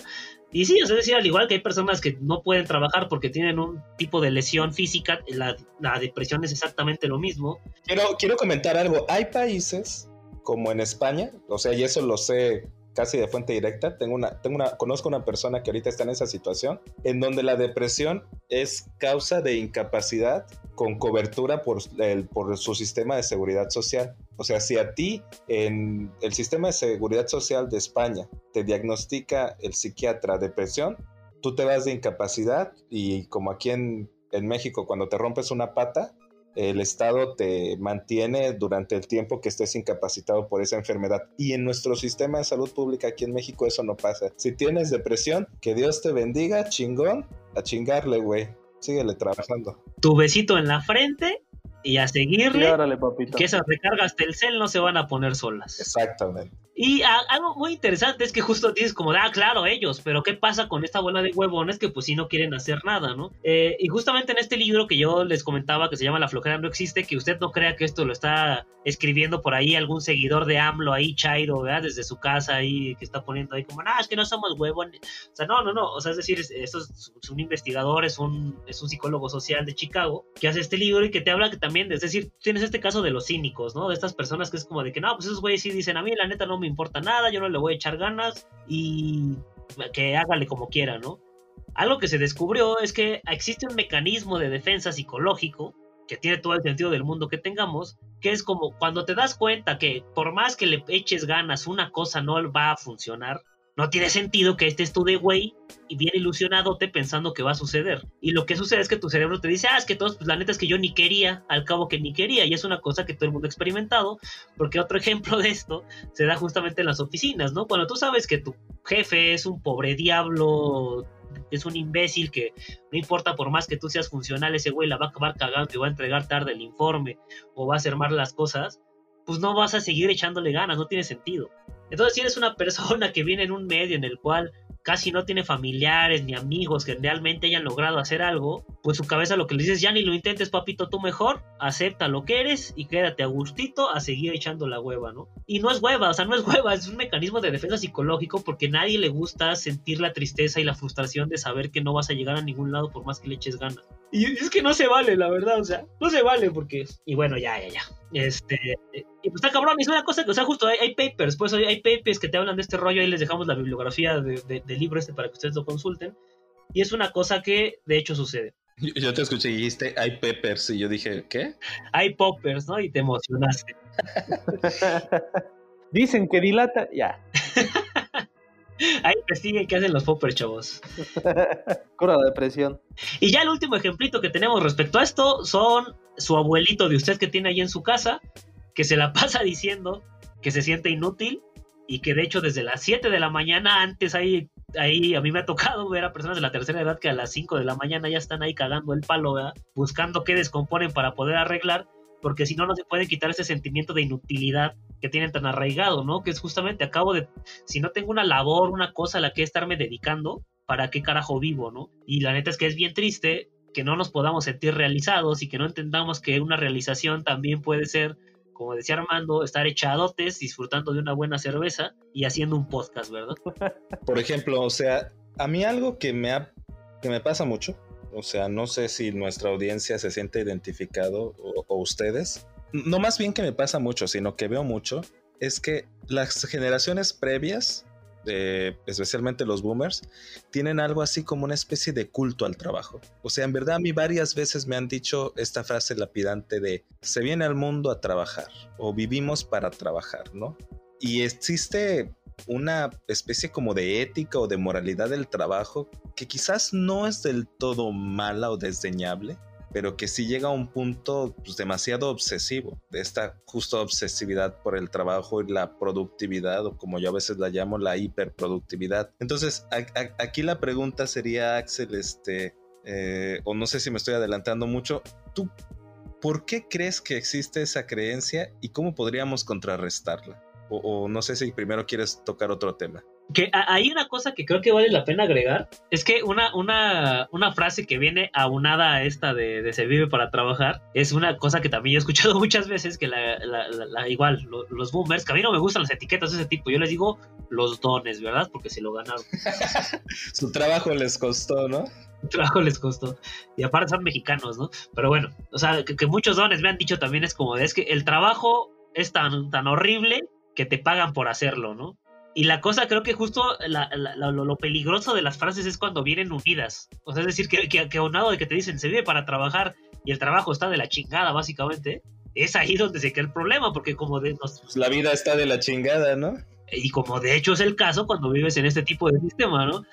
Y sí, o sea, decir, al igual que hay personas que no pueden trabajar porque tienen un tipo de lesión física, la, la depresión es exactamente lo mismo. Quiero, quiero comentar algo. Hay países como en España, o sea, y eso lo sé casi de fuente directa. Tengo una, tengo una, conozco una persona que ahorita está en esa situación, en donde la depresión es causa de incapacidad con cobertura por, el, por su sistema de seguridad social. O sea, si a ti en el sistema de seguridad social de España te diagnostica el psiquiatra depresión, tú te vas de incapacidad y como aquí en, en México cuando te rompes una pata, el Estado te mantiene durante el tiempo que estés incapacitado por esa enfermedad. Y en nuestro sistema de salud pública aquí en México eso no pasa. Si tienes depresión, que Dios te bendiga, chingón, a chingarle, güey. Síguele trabajando. Tu besito en la frente y a Sí, seguirle, órale, papito. que esas recargas Telcel no se van a poner solas. Exactamente. Y a- algo muy interesante es que justo dices como, ah, claro, ellos, pero ¿qué pasa con esta bola de huevones que pues sí no quieren hacer nada, ¿no? Eh, y justamente en este libro que yo les comentaba que se llama La flojera no existe, que usted no crea que esto lo está escribiendo por ahí algún seguidor de AMLO ahí, Chairo, ¿verdad? Desde su casa ahí, que está poniendo ahí como, no, es que no somos huevones. O sea, no, no, no, o sea, es decir, es- esto es, es un investigador, es un, es un psicólogo social de Chicago que hace este libro y que te habla que también, es decir, tienes este caso de los cínicos, ¿no? De estas personas que es como de que, no, pues esos güeyes sí dicen, a mí la neta no me importa nada, yo no le voy a echar ganas y que hágale como quiera, ¿no? Algo que se descubrió es que existe un mecanismo de defensa psicológico que tiene todo el sentido del mundo que tengamos, que es como cuando te das cuenta que por más que le eches ganas, una cosa no va a funcionar, no tiene sentido que estés tú de güey y bien ilusionado te pensando que va a suceder. Y lo que sucede es que tu cerebro te dice, ah, es que todos, pues la neta es que yo ni quería, al cabo que ni quería, y es una cosa que todo el mundo ha experimentado, porque otro (laughs) ejemplo de esto se da justamente en las oficinas, ¿no? Cuando tú sabes que tu jefe es un pobre diablo, es un imbécil que no importa por más que tú seas funcional, ese güey la va a acabar cagando y va a entregar tarde el informe o va a hacer mal las cosas, pues no vas a seguir echándole ganas, no tiene sentido. Entonces, si eres una persona que viene en un medio en el cual casi no tiene familiares ni amigos que realmente hayan logrado hacer algo, pues su cabeza lo que le dices, ya ni lo intentes, papito, tú mejor, acepta lo que eres y quédate a gustito a seguir echando la hueva, ¿no? Y no es hueva, o sea, no es hueva, es un mecanismo de defensa psicológico porque nadie le gusta sentir la tristeza y la frustración de saber que no vas a llegar a ningún lado por más que le eches ganas. Y es que no se vale, la verdad, o sea, no se vale porque... Y bueno, ya, ya, ya. Este, y pues está cabrón, es una cosa que, o sea, justo hay, hay papers, pues hay, hay papers que te hablan de este rollo, ahí les dejamos la bibliografía de- de- del libro este para que ustedes lo consulten. Y es una cosa que de hecho sucede. Yo, yo te escuché y dijiste, hay peppers, y yo dije, ¿qué? Hay poppers, ¿no? Y te emocionaste. (laughs) Dicen que dilata. Ya. (laughs) Ahí investiguen qué hacen los poppers, chavos. (laughs) Cura la depresión. Y ya el último ejemplito que tenemos respecto a esto son su abuelito de usted que tiene ahí en su casa, que se la (laughs) pasa diciendo que se siente inútil y que de hecho desde las 7 de la mañana antes ahí, ahí a mí me ha tocado ver a personas de la tercera edad que a las 5 de la mañana ya están ahí cagando el palo, ¿verdad? buscando qué descomponen para poder arreglar, porque si no, no se puede quitar ese sentimiento de inutilidad que tienen tan arraigado, ¿no? Que es justamente, acabo de, si no tengo una labor, una cosa a la que estarme dedicando, ¿para qué carajo vivo, no? Y la neta es que es bien triste que no nos podamos sentir realizados y que no entendamos que una realización también puede ser, como decía Armando, estar echadotes, disfrutando de una buena cerveza y haciendo un podcast, ¿verdad? Por ejemplo, o sea, a mí algo que me, ha- que me pasa mucho, o sea, no sé si nuestra audiencia se siente identificado o, ustedes, no más bien que me pasa mucho, sino que veo mucho, es que las generaciones previas eh, especialmente los boomers, tienen algo así como una especie de culto al trabajo. O sea, en verdad a mí varias veces me han dicho esta frase lapidante de se viene al mundo a trabajar o vivimos para trabajar, ¿no? Y existe una especie como de ética o de moralidad del trabajo que quizás no es del todo mala o desdeñable, pero que sí llega a un punto pues, demasiado obsesivo, de esta justa obsesividad por el trabajo y la productividad, o como yo a veces la llamo, la hiperproductividad. Entonces, aquí la pregunta sería, Axel, este, eh, o no sé si me estoy adelantando mucho, ¿tú por qué crees que existe esa creencia y cómo podríamos contrarrestarla? O, o no sé si primero quieres tocar otro tema. Que hay una cosa que creo que vale la pena agregar, es que una, una, una frase que viene aunada a esta de, de se vive para trabajar, es una cosa que también yo he escuchado (laughs) muchas veces, que la, la- la- la- igual, lo- los boomers, que a mí no me gustan las etiquetas de ese tipo, yo les digo los dones, ¿verdad? Porque se lo ganaron, (laughs) Su trabajo les costó, ¿no? trabajo les costó, y aparte son mexicanos, ¿no? Pero bueno, o sea, que, que muchos dones me han dicho también es como, es que el trabajo es tan, tan horrible que te pagan por hacerlo, ¿no? Y la cosa, creo que justo la- la- la- lo, lo peligroso de las frases es cuando vienen unidas. O sea, es decir, que, que, que aunado de que te dicen se vive para trabajar y el trabajo está de la chingada, básicamente, es ahí donde se queda el problema, porque como de, nos- Pues la vida está de la chingada, ¿no? y como de hecho es el caso cuando vives en este tipo de sistema, ¿no?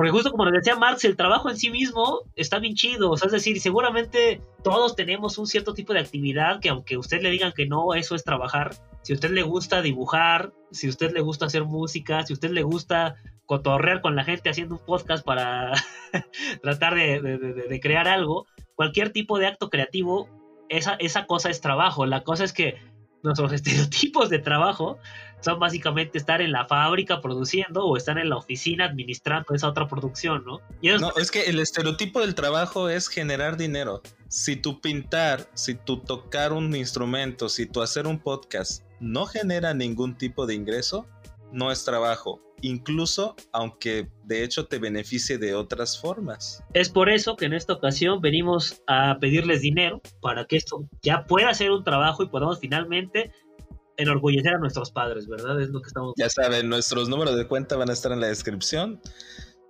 Porque justo como nos decía Marx, el trabajo en sí mismo está bien chido, es decir, seguramente todos tenemos un cierto tipo de actividad que aunque usted le digan que no, eso es trabajar. Si a usted le gusta dibujar, si a usted le gusta hacer música, si a usted le gusta cotorrear con la gente haciendo un podcast para (laughs) tratar de crear algo, cualquier tipo de acto creativo, esa, esa cosa es trabajo. La cosa es que nuestros (laughs) estereotipos de trabajo son básicamente estar en la fábrica produciendo o estar en la oficina administrando esa otra producción, ¿no? Y No, es que el estereotipo del trabajo es generar dinero. Si tu pintar, si tu tocar un instrumento, si tu hacer un podcast no genera ningún tipo de ingreso, no es trabajo. Incluso aunque de hecho te beneficie de otras formas. Es por eso que en esta ocasión venimos a pedirles dinero para que esto ya pueda ser un trabajo y podamos finalmente enorgullecer a nuestros padres, ¿verdad? Es lo que estamos... Ya saben, nuestros números de cuenta van a estar en la descripción.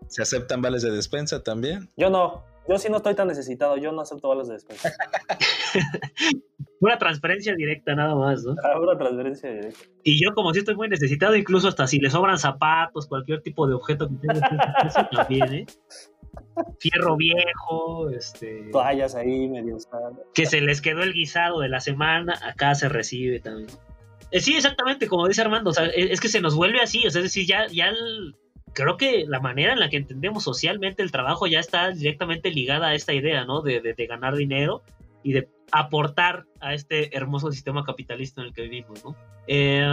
Se aceptan vales de despensa también. Yo no. Yo sí no estoy tan necesitado. Yo no acepto balas de despensa. (laughs) Una transferencia directa nada más, ¿no? Ahora transferencia directa. Y yo como si estoy muy necesitado, incluso hasta si le sobran zapatos, cualquier tipo de objeto que tenga, eso también, ¿eh? Fierro viejo, este... Toallas ahí medio que se les quedó el guisado de la semana, acá se recibe también. Eh, sí, exactamente, como dice Armando, o sea, es, es que se nos vuelve así, o sea, es decir, ya, ya creo que la manera en la que entendemos socialmente el trabajo ya está directamente ligada a esta idea, ¿no? De, de- de ganar dinero y de aportar a este hermoso sistema capitalista en el que vivimos, ¿no? Eh,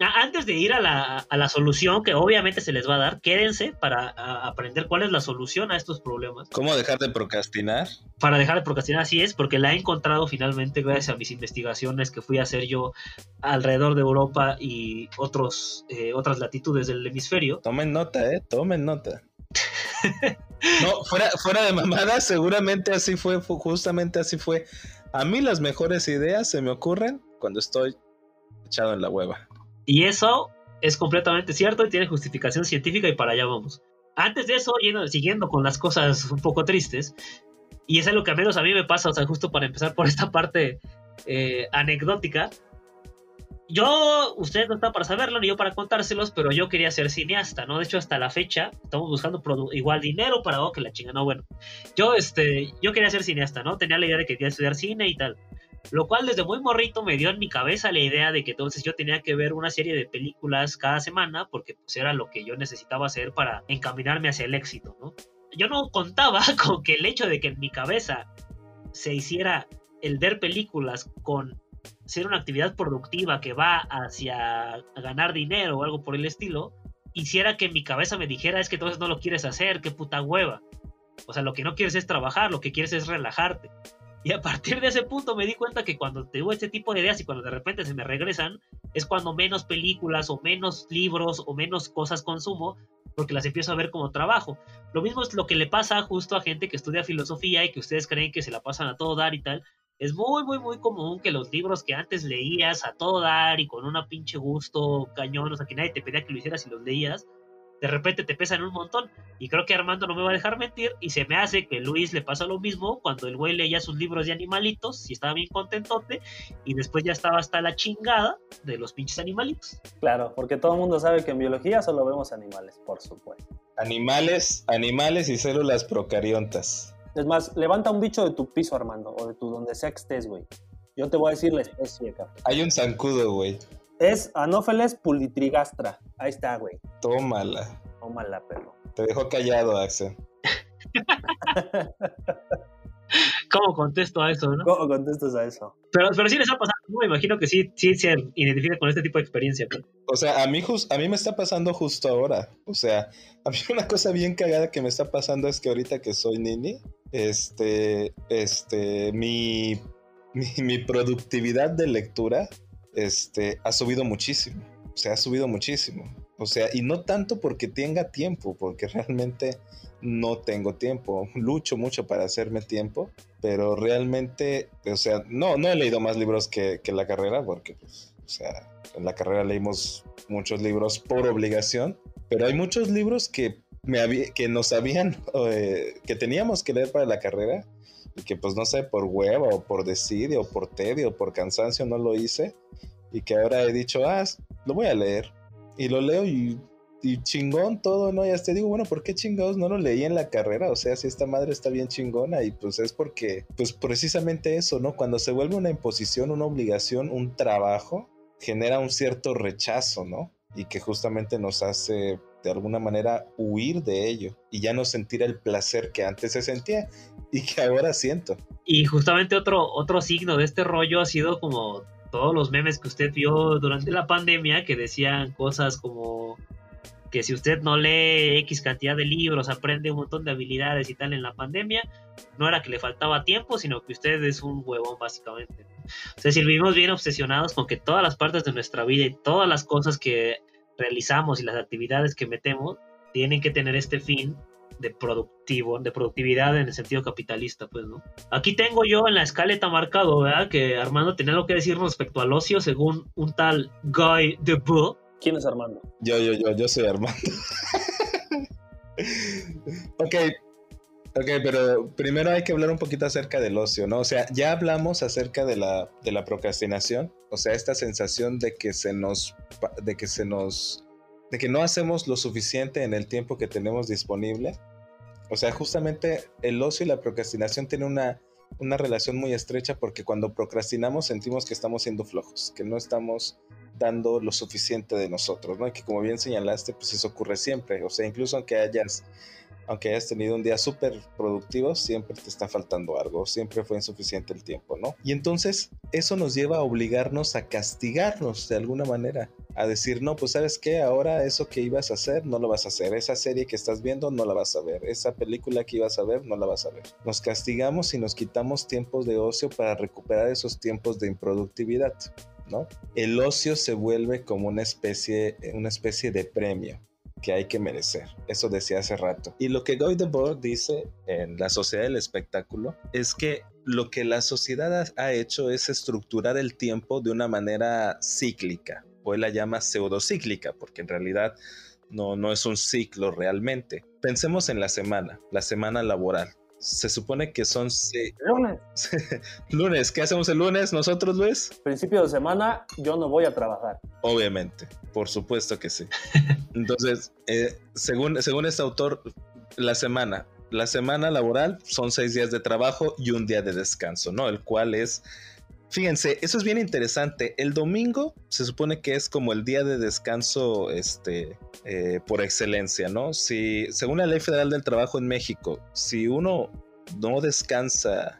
antes de ir a la, a la solución, que obviamente se les va a dar, quédense para a- aprender cuál es la solución a estos problemas ¿Cómo dejar de procrastinar? para dejar de procrastinar, así es, porque la he encontrado finalmente gracias a mis investigaciones que fui a hacer yo alrededor de Europa y otros, eh, otras latitudes del hemisferio. Tomen nota, eh, tomen nota. (laughs) No, fuera, fuera de mamada, seguramente así fue, fu- justamente así fue. A mí las mejores ideas se me ocurren cuando estoy echado en la hueva. Y eso es completamente cierto y tiene justificación científica y para allá vamos. Antes de eso, yendo- siguiendo con las cosas un poco tristes, y es lo que al menos a mí me pasa, o sea, justo para empezar por esta parte eh, anecdótica, yo, ustedes no están para saberlo ni yo para contárselos, pero yo quería ser cineasta, ¿no? De hecho, hasta la fecha estamos buscando igual dinero para oh, que la chinga, no, bueno. Yo, este, yo quería ser cineasta, ¿no? Tenía la idea de que quería estudiar cine y tal. Lo cual desde muy morrito me dio en mi cabeza la idea de que entonces yo tenía que ver una serie de películas cada semana porque pues era lo que yo necesitaba hacer para encaminarme hacia el éxito, ¿no? Yo no contaba (laughs) con que el hecho de que en mi cabeza se hiciera el ver películas con ser una actividad productiva que va hacia ganar dinero o algo por el estilo, hiciera que mi cabeza me dijera es que entonces no lo quieres hacer, qué puta hueva. O sea, lo que no quieres es trabajar, lo que quieres es relajarte. Y a partir de ese punto me di cuenta que cuando tengo este tipo de ideas y cuando de repente se me regresan, es cuando menos películas o menos libros o menos cosas consumo, porque las empiezo a ver como trabajo. Lo mismo es lo que le pasa justo a gente que estudia filosofía y que ustedes creen que se la pasan a todo dar y tal. Es muy, muy, muy común que los libros que antes leías a todo dar y con una pinche gusto cañón, o sea, que nadie te pedía que lo hicieras y los leías, de repente te pesan un montón. Y creo que Armando no me va a dejar mentir. Y se me hace que Luis le pasa lo mismo cuando el güey leía sus libros de animalitos y estaba bien contentote. Y después ya estaba hasta la chingada de los pinches animalitos. Claro, porque todo el mundo sabe que en biología solo vemos animales, por supuesto. Animales, animales y células procariontas. Es más, levanta un bicho de tu piso, Armando, o de tu donde sea que estés, güey. Yo te voy a decir la especie, cabrón. Hay un zancudo, güey. Es Anopheles pulitrigastra. Ahí está, güey. Tómala. Tómala, perro. Te dejó callado, Axel. ¿Cómo contesto a eso, no? ¿Cómo contestas a eso? Pero, pero sí les ha pasado, ¿no? Me imagino que sí, sí se identifica con este tipo de experiencia. O sea, a mí, jus- a mí me está pasando justo ahora. O sea, a mí (laughs) una cosa bien cagada que me está pasando es que ahorita que soy nini, este, este, mi, mi, mi productividad de lectura, este, ha subido muchísimo. O sea, ha subido muchísimo. O sea, y no tanto porque tenga tiempo, porque (laughs) realmente no tengo tiempo. Lucho mucho para hacerme tiempo, pero realmente, o sea, no, no he leído más libros que, que la carrera, porque, pues, o sea, en la carrera leímos muchos libros por obligación, pero hay muchos libros que, me habí- que nos habían, (laughs) eh, que teníamos que leer para la carrera y que pues no sé, por hueva o por desidia o por tedio o por cansancio no lo hice y que ahora he dicho, ah, lo voy a leer y lo leo y, y chingón todo, ¿no? Y hasta digo, bueno, ¿por qué chingados no lo leí en la carrera? O sea, si esta madre está bien chingona y pues es porque, pues precisamente eso, ¿no? Cuando se vuelve una imposición, una obligación, un trabajo, genera un cierto rechazo, ¿no? Y que justamente nos hace de alguna manera huir de ello y ya no sentir el placer que antes se sentía y que ahora siento. Y justamente otro, otro signo de este rollo ha sido como todos los memes que usted vio durante la pandemia que decían cosas como que si usted no lee X cantidad de libros, aprende un montón de habilidades y tal en la pandemia, no era que le faltaba tiempo, sino que usted es un huevón básicamente. O sea, si vivimos bien obsesionados con que todas las partes de nuestra vida y todas las cosas que realizamos y las actividades que metemos tienen que tener este fin de productivo, de productividad en el sentido capitalista, pues, ¿no? Aquí tengo yo en la escaleta marcado, ¿verdad? Que Armando tenía algo que decir respecto al ocio según un tal Guy Debord. ¿Quién es Armando? Yo, yo, yo, yo soy Armando. (laughs) ok, ok, pero primero hay que hablar un poquito acerca del ocio, ¿no? O sea, ya hablamos acerca de la, de la procrastinación, o sea, esta sensación de que se nos, de que se nos, de que no hacemos lo suficiente en el tiempo que tenemos disponible. O sea, justamente el ocio y la procrastinación tienen una, una relación muy estrecha porque cuando procrastinamos sentimos que estamos siendo flojos, que no estamos dando lo suficiente de nosotros, ¿no? Y que como bien señalaste, pues eso ocurre siempre. O sea, incluso aunque hayas, aunque hayas tenido un día súper productivo, siempre te está faltando algo, siempre fue insuficiente el tiempo, ¿no? Y entonces eso nos lleva a obligarnos a castigarnos de alguna manera, a decir, no, pues sabes qué, ahora eso que ibas a hacer, no lo vas a hacer, esa serie que estás viendo, no la vas a ver, esa película que ibas a ver, no la vas a ver. Nos castigamos y nos quitamos tiempos de ocio para recuperar esos tiempos de improductividad. ¿no? El ocio se vuelve como una especie, una especie de premio que hay que merecer. Eso decía hace rato. Y lo que Guy Debord dice en La Sociedad del Espectáculo es que lo que la sociedad ha- hecho es estructurar el tiempo de una manera cíclica, o la llama pseudocíclica, porque en realidad no, no es un ciclo realmente. Pensemos en la semana, la semana laboral. Se supone que son seis... Lunes, (laughs) lunes. ¿Qué hacemos el lunes nosotros, Luis? principio de semana, yo no voy a trabajar. Obviamente, por supuesto que sí. (laughs) Entonces, eh, según, según este autor, la semana, la semana laboral son seis días de trabajo y un día de descanso, ¿no? El cual es, fíjense, eso es bien interesante. El domingo se supone que es como el día de descanso, este, eh, por excelencia, ¿no? Si, según la Ley Federal del Trabajo en México, si uno no descansa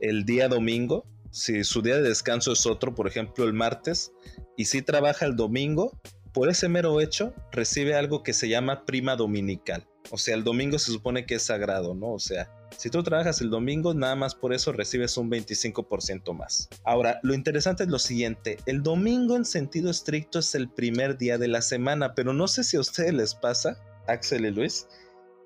el día domingo, si su día de descanso es otro, por ejemplo el martes, y si trabaja el domingo, por ese mero hecho recibe algo que se llama prima dominical. O sea, el domingo se supone que es sagrado, ¿no? O sea, si tú trabajas el domingo, nada más por eso recibes un 25% más. Ahora, lo interesante es lo siguiente, el domingo en sentido estricto es el primer día de la semana, pero no sé si a ustedes les pasa, Axel y Luis,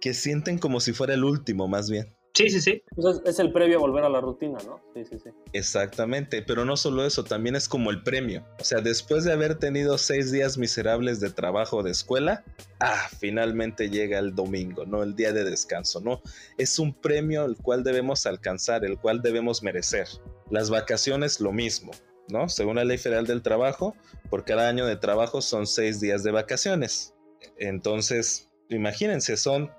que sienten como si fuera el último más bien. Sí, sí, sí. Entonces es el previo a volver a la rutina, ¿no? Sí, sí, sí. Exactamente, pero no solo eso, también es como el premio. O sea, después de haber tenido seis días miserables de trabajo o de escuela, ah, finalmente llega el domingo, ¿no? El día de descanso, ¿no? Es un premio el cual debemos alcanzar, el cual debemos merecer. Las vacaciones, lo mismo, ¿no? Según la ley federal del trabajo, por cada año de trabajo son seis días de vacaciones. Entonces, imagínense, son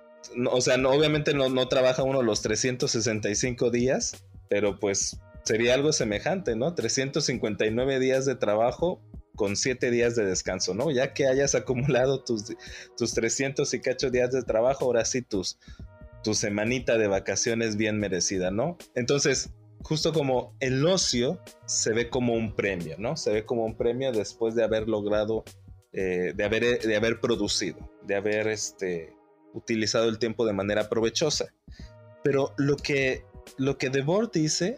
o sea, no, obviamente no, no trabaja uno los 365 días, pero pues sería algo semejante, ¿no? 359 días de trabajo con 7 días de descanso, ¿no? Ya que hayas acumulado tus, tus 300 y cacho días de trabajo, ahora sí tus, tu semanita de vacaciones bien merecida, ¿no? Entonces, justo como el ocio se ve como un premio, ¿no? Se ve como un premio después de haber logrado, eh, de, haber, de haber producido, de haber este, utilizado el tiempo de manera provechosa. Pero lo que, lo que Debord dice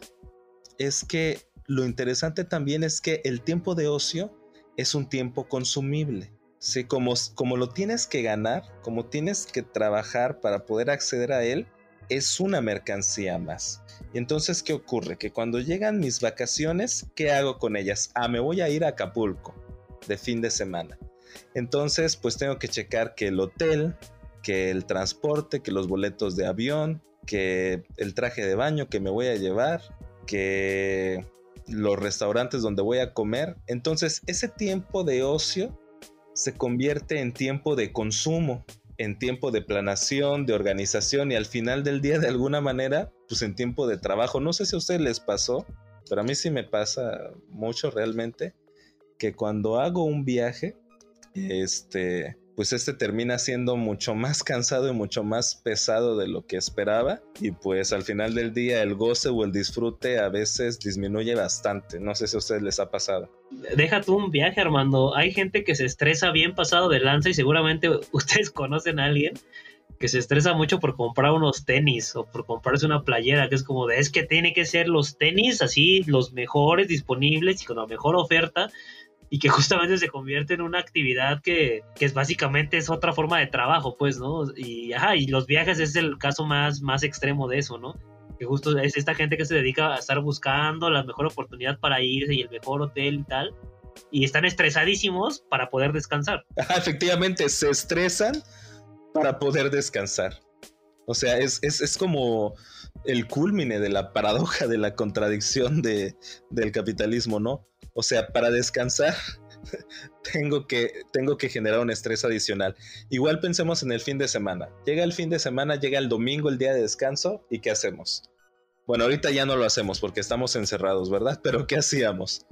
es que lo interesante también es que el tiempo de ocio es un tiempo consumible. Sí, como, como lo tienes que ganar, como tienes que trabajar para poder acceder a él, es una mercancía más. Y entonces, ¿qué ocurre? Que cuando llegan mis vacaciones, ¿qué hago con ellas? Ah, me voy a ir a Acapulco de fin de semana. Entonces, pues tengo que checar que el hotel, que el transporte, que los boletos de avión, que el traje de baño que me voy a llevar, que los restaurantes donde voy a comer. Entonces ese tiempo de ocio se convierte en tiempo de consumo, en tiempo de planación, de organización y al final del día de alguna manera, pues en tiempo de trabajo. No sé si a ustedes les pasó, pero a mí sí me pasa mucho realmente que cuando hago un viaje, este, pues este termina siendo mucho más cansado y mucho más pesado de lo que esperaba y pues al final del día el goce o el disfrute a veces disminuye bastante. No sé si a ustedes les ha pasado. Deja tú un viaje, Armando. Hay gente que se estresa bien pasado de lanza y seguramente (laughs) ustedes conocen a alguien que se estresa mucho por comprar unos tenis o por comprarse una playera, que es como de, es que tiene que ser los tenis así, los mejores disponibles y con la mejor oferta y que justamente se convierte en una actividad que, que, es básicamente es otra forma de trabajo, pues, ¿no? Y, ajá, y los viajes es el caso más, más extremo de eso, ¿no? Que justo es esta gente que se dedica a estar buscando la mejor oportunidad para irse y el mejor hotel y tal, y están estresadísimos para poder descansar. Ajá, efectivamente, se estresan para poder descansar. O sea, es, es, es como el culmine de la paradoja, de la contradicción de, del capitalismo, ¿no? O sea, para descansar (laughs) tengo que, tengo que generar un estrés adicional. Igual pensemos en el fin de semana. Llega el fin de semana, llega el domingo, el día de descanso, ¿y qué hacemos? Bueno, ahorita ya no lo hacemos porque estamos encerrados, ¿verdad? (laughs) Pero ¿qué hacíamos?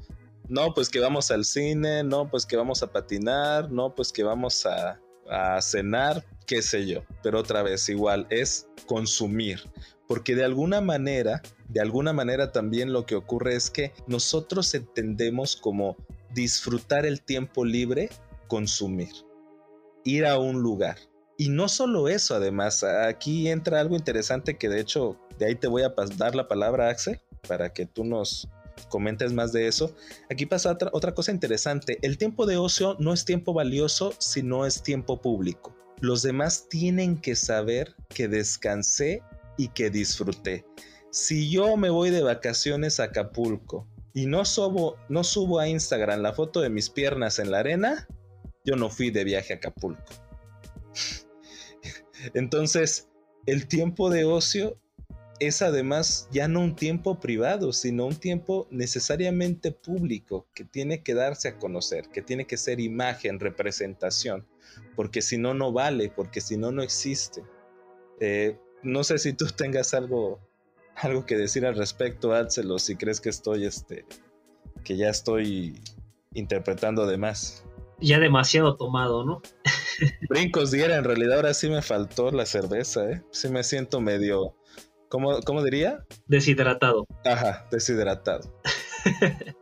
No, pues que vamos al cine, no, pues que vamos a patinar, no, pues que vamos a, a cenar, qué sé yo. Pero otra vez, igual, es consumir porque de alguna manera, de alguna manera también lo que ocurre es que nosotros entendemos como disfrutar el tiempo libre, consumir, ir a un lugar. Y no solo eso, además, aquí entra algo interesante que de hecho, de ahí te voy a dar la palabra, Axel, para que tú nos comentes más de eso. Aquí pasa otra, cosa interesante. El tiempo de ocio no es tiempo valioso si no es tiempo público. Los demás tienen que saber que descansé y que disfruté. Si yo me voy de vacaciones a Acapulco y no subo, no subo a Instagram la foto de mis piernas en la arena, yo no fui de viaje a Acapulco. (laughs) Entonces, el tiempo de ocio es además ya no un tiempo privado, sino un tiempo necesariamente público, que tiene que darse a conocer, que tiene que ser imagen, representación, porque si no, no vale, porque si no, no existe. Eh, no sé si tú (laughs) tengas algo, algo que decir al respecto, Axel, o si crees que estoy, este, que ya estoy interpretando de más. Ya demasiado tomado, ¿no? Brincos diera, en realidad ahora sí me faltó la cerveza, ¿eh? Sí me siento medio, ¿cómo, cómo diría? Deshidratado. Ajá, deshidratado. (laughs)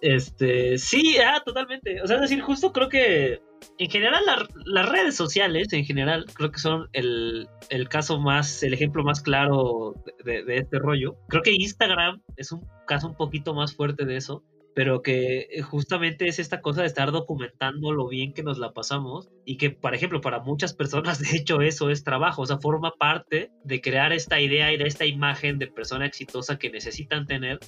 este, sí, ah, totalmente. O sea, es decir, justo creo que en general las redes sociales, en general, creo que son el, el caso más, el ejemplo más claro de, de, este rollo. Creo que Instagram es un caso un poquito más fuerte de eso. Pero que eh, justamente es esta cosa de estar documentando lo bien que nos la pasamos y que, por ejemplo, para muchas personas, (laughs) de hecho, eso es trabajo, o sea, forma parte de crear esta idea y de esta imagen de persona exitosa que necesitan tener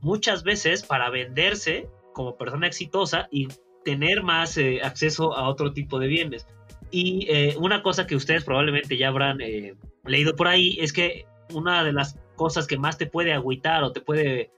muchas veces para venderse como persona exitosa y tener más eh, acceso a otro tipo de bienes. Y eh, una cosa que ustedes probablemente ya habrán leído por ahí es que una de las cosas que más te puede agüitar o te puede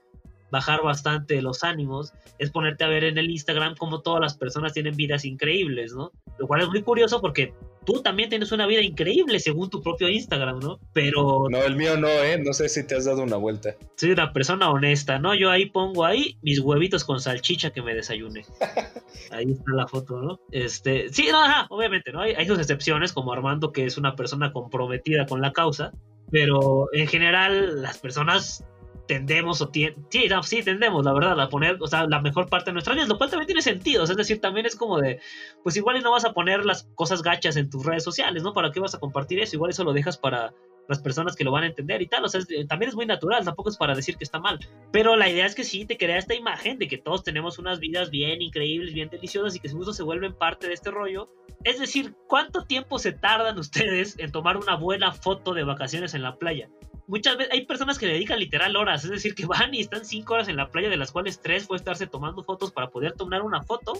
bajar bastante los ánimos es ponerte a ver en el Instagram cómo todas las personas tienen vidas increíbles, ¿no? Lo cual es muy curioso porque tú también tienes una vida increíble según tu propio Instagram, ¿no? Pero No, el mío no, ¿eh? No sé si te has dado una vuelta. soy una persona honesta, ¿no? Yo ahí pongo ahí mis huevitos con salchicha que me desayuné. (laughs) Ahí está la foto, ¿no? Este, sí, no, ajá, obviamente, ¿no? Hay, hay sus excepciones, como Armando, que es una persona comprometida con la causa, pero en general las personas tendemos o tien- sí, no, sí, tendemos, la verdad, a poner, o sea, la mejor parte de nuestras vidas, lo cual también tiene sentido, es decir, también es como de, pues igual y no vas a poner las cosas gachas en tus redes sociales, ¿no? ¿Para qué vas a compartir eso? Igual eso lo dejas para las personas que lo van a entender y tal, o sea, es- eh, también es muy natural, tampoco es para decir que está mal, pero la idea es que sí te crea esta imagen de que todos tenemos unas vidas bien increíbles, bien deliciosas y que justo se vuelven parte de este rollo. Es decir, ¿cuánto tiempo se tardan ustedes en tomar una buena foto de vacaciones en la playa? Muchas veces hay personas que le dedican literal horas, es decir, que van y están cinco horas en la playa, de las cuales tres fue estarse tomando fotos para poder tomar una foto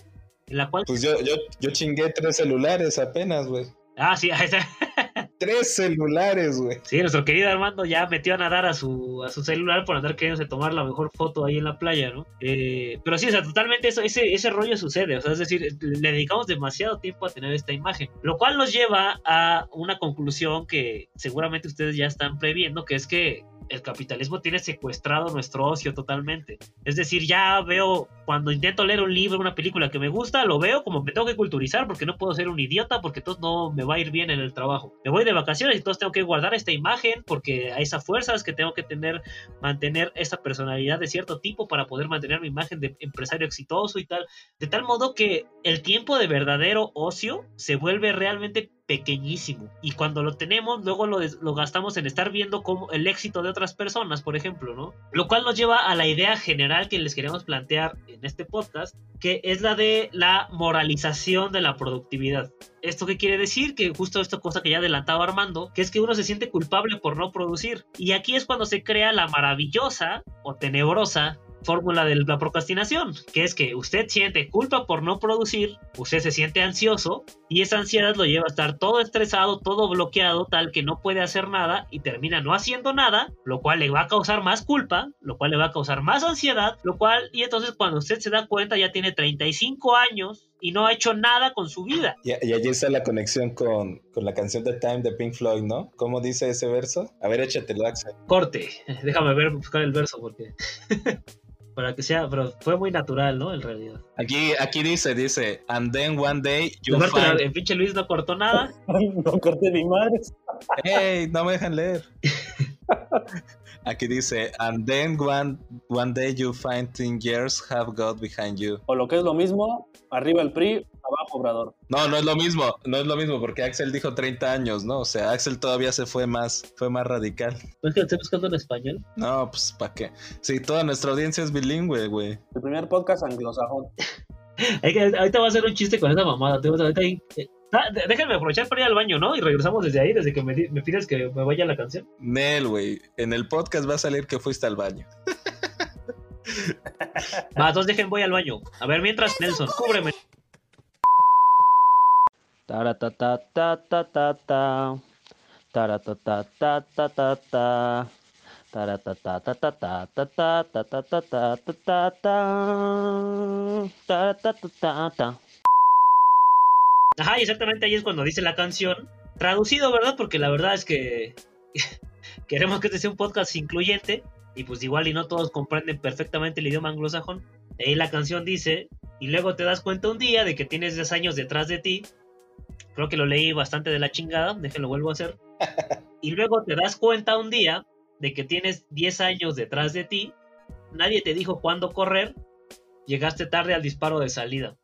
en la cual... Pues yo, yo, yo chingué tres celulares apenas, güey. Ah, sí, (laughs) Tres celulares, güey. Sí, nuestro querido Armando ya metió a nadar a su, a su celular por andar queriéndose tomar la mejor foto ahí en la playa, ¿no? Eh, pero sí, o sea, totalmente eso, ese, ese rollo sucede, o sea, es decir, le dedicamos demasiado tiempo a tener esta imagen, lo cual nos lleva a una conclusión que seguramente ustedes ya están previendo, que es que el capitalismo tiene secuestrado nuestro ocio totalmente. Es decir, ya veo, cuando intento leer un libro, una película que me gusta, lo veo como me tengo que culturizar porque no puedo ser un idiota, porque entonces no me va a ir bien en el trabajo. Me voy de vacaciones y entonces tengo que guardar esta imagen porque hay esas fuerzas que tengo que tener, mantener esa personalidad de cierto tipo para poder mantener mi imagen de empresario exitoso y tal. De tal modo que el tiempo de verdadero ocio se vuelve realmente pequeñísimo y cuando lo tenemos luego lo, gastamos en estar viendo como el éxito de otras personas por ejemplo no lo cual nos lleva a la idea general que les queremos plantear en este podcast que es la de la moralización de la productividad ¿Esto qué quiere decir? Que justo esta cosa que ya adelantaba Armando, que es que uno se siente culpable por no producir. Y aquí es cuando se crea la maravillosa o tenebrosa fórmula de la procrastinación, que es que usted siente culpa por no producir, usted se siente ansioso y esa ansiedad lo lleva a estar todo estresado, todo bloqueado, tal que no puede hacer nada y termina no haciendo nada, lo cual le va a causar más culpa, lo cual le va a causar más ansiedad, lo cual, y entonces cuando usted se da cuenta ya tiene 35 años y no ha hecho nada con su vida. Y, y allí está la conexión con, con la canción de Time de Pink Floyd, ¿no? ¿Cómo dice ese verso? A ver, échatelo, Axel. Corte, déjame ver, buscar el verso porque... (laughs) Para que sea, pero fue muy natural, ¿no? En realidad. Aquí, aquí dice, dice, and then one day you Aparte, find... el pinche Luis no cortó nada. (laughs) no corté mi madre. Hey, no me dejan leer. (laughs) Aquí dice, and then one, one day you find 10 years have got behind you. O lo que es lo mismo, arriba el PRI, abajo Obrador. No, no es lo mismo, no es lo mismo, porque Axel dijo 30 años, ¿no? O sea, Axel todavía se fue más, fue más radical. ¿No es que lo estoy buscando en español? No, pues, ¿para qué? Sí, toda nuestra audiencia es bilingüe, güey. El primer podcast anglosajón. (laughs) Ahorita voy a hacer un chiste con esa mamada. ahí- eh, déjenme aprovechar para ir al baño, ¿no? Y regresamos desde ahí, desde que me, me pides que me vaya a la canción. Nel, güey, en el podcast va a salir que fuiste al baño. Va, entonces dejen, voy al baño. A ver, mientras, Nelson, cúbreme. Taratatatatata. Ajá, y exactamente ahí es cuando dice la canción. Traducido, ¿verdad? Porque la verdad es que (laughs) queremos que este sea un podcast incluyente. Y pues igual y no todos comprenden perfectamente el idioma anglosajón. Ahí la canción dice, y luego te das cuenta un día de que tienes 10 años detrás de ti. Creo que lo leí bastante de la chingada, déjenlo vuelvo a hacer. Y luego te das cuenta un día de que tienes 10 años detrás de ti. Nadie te dijo cuándo correr. Llegaste tarde al disparo de salida.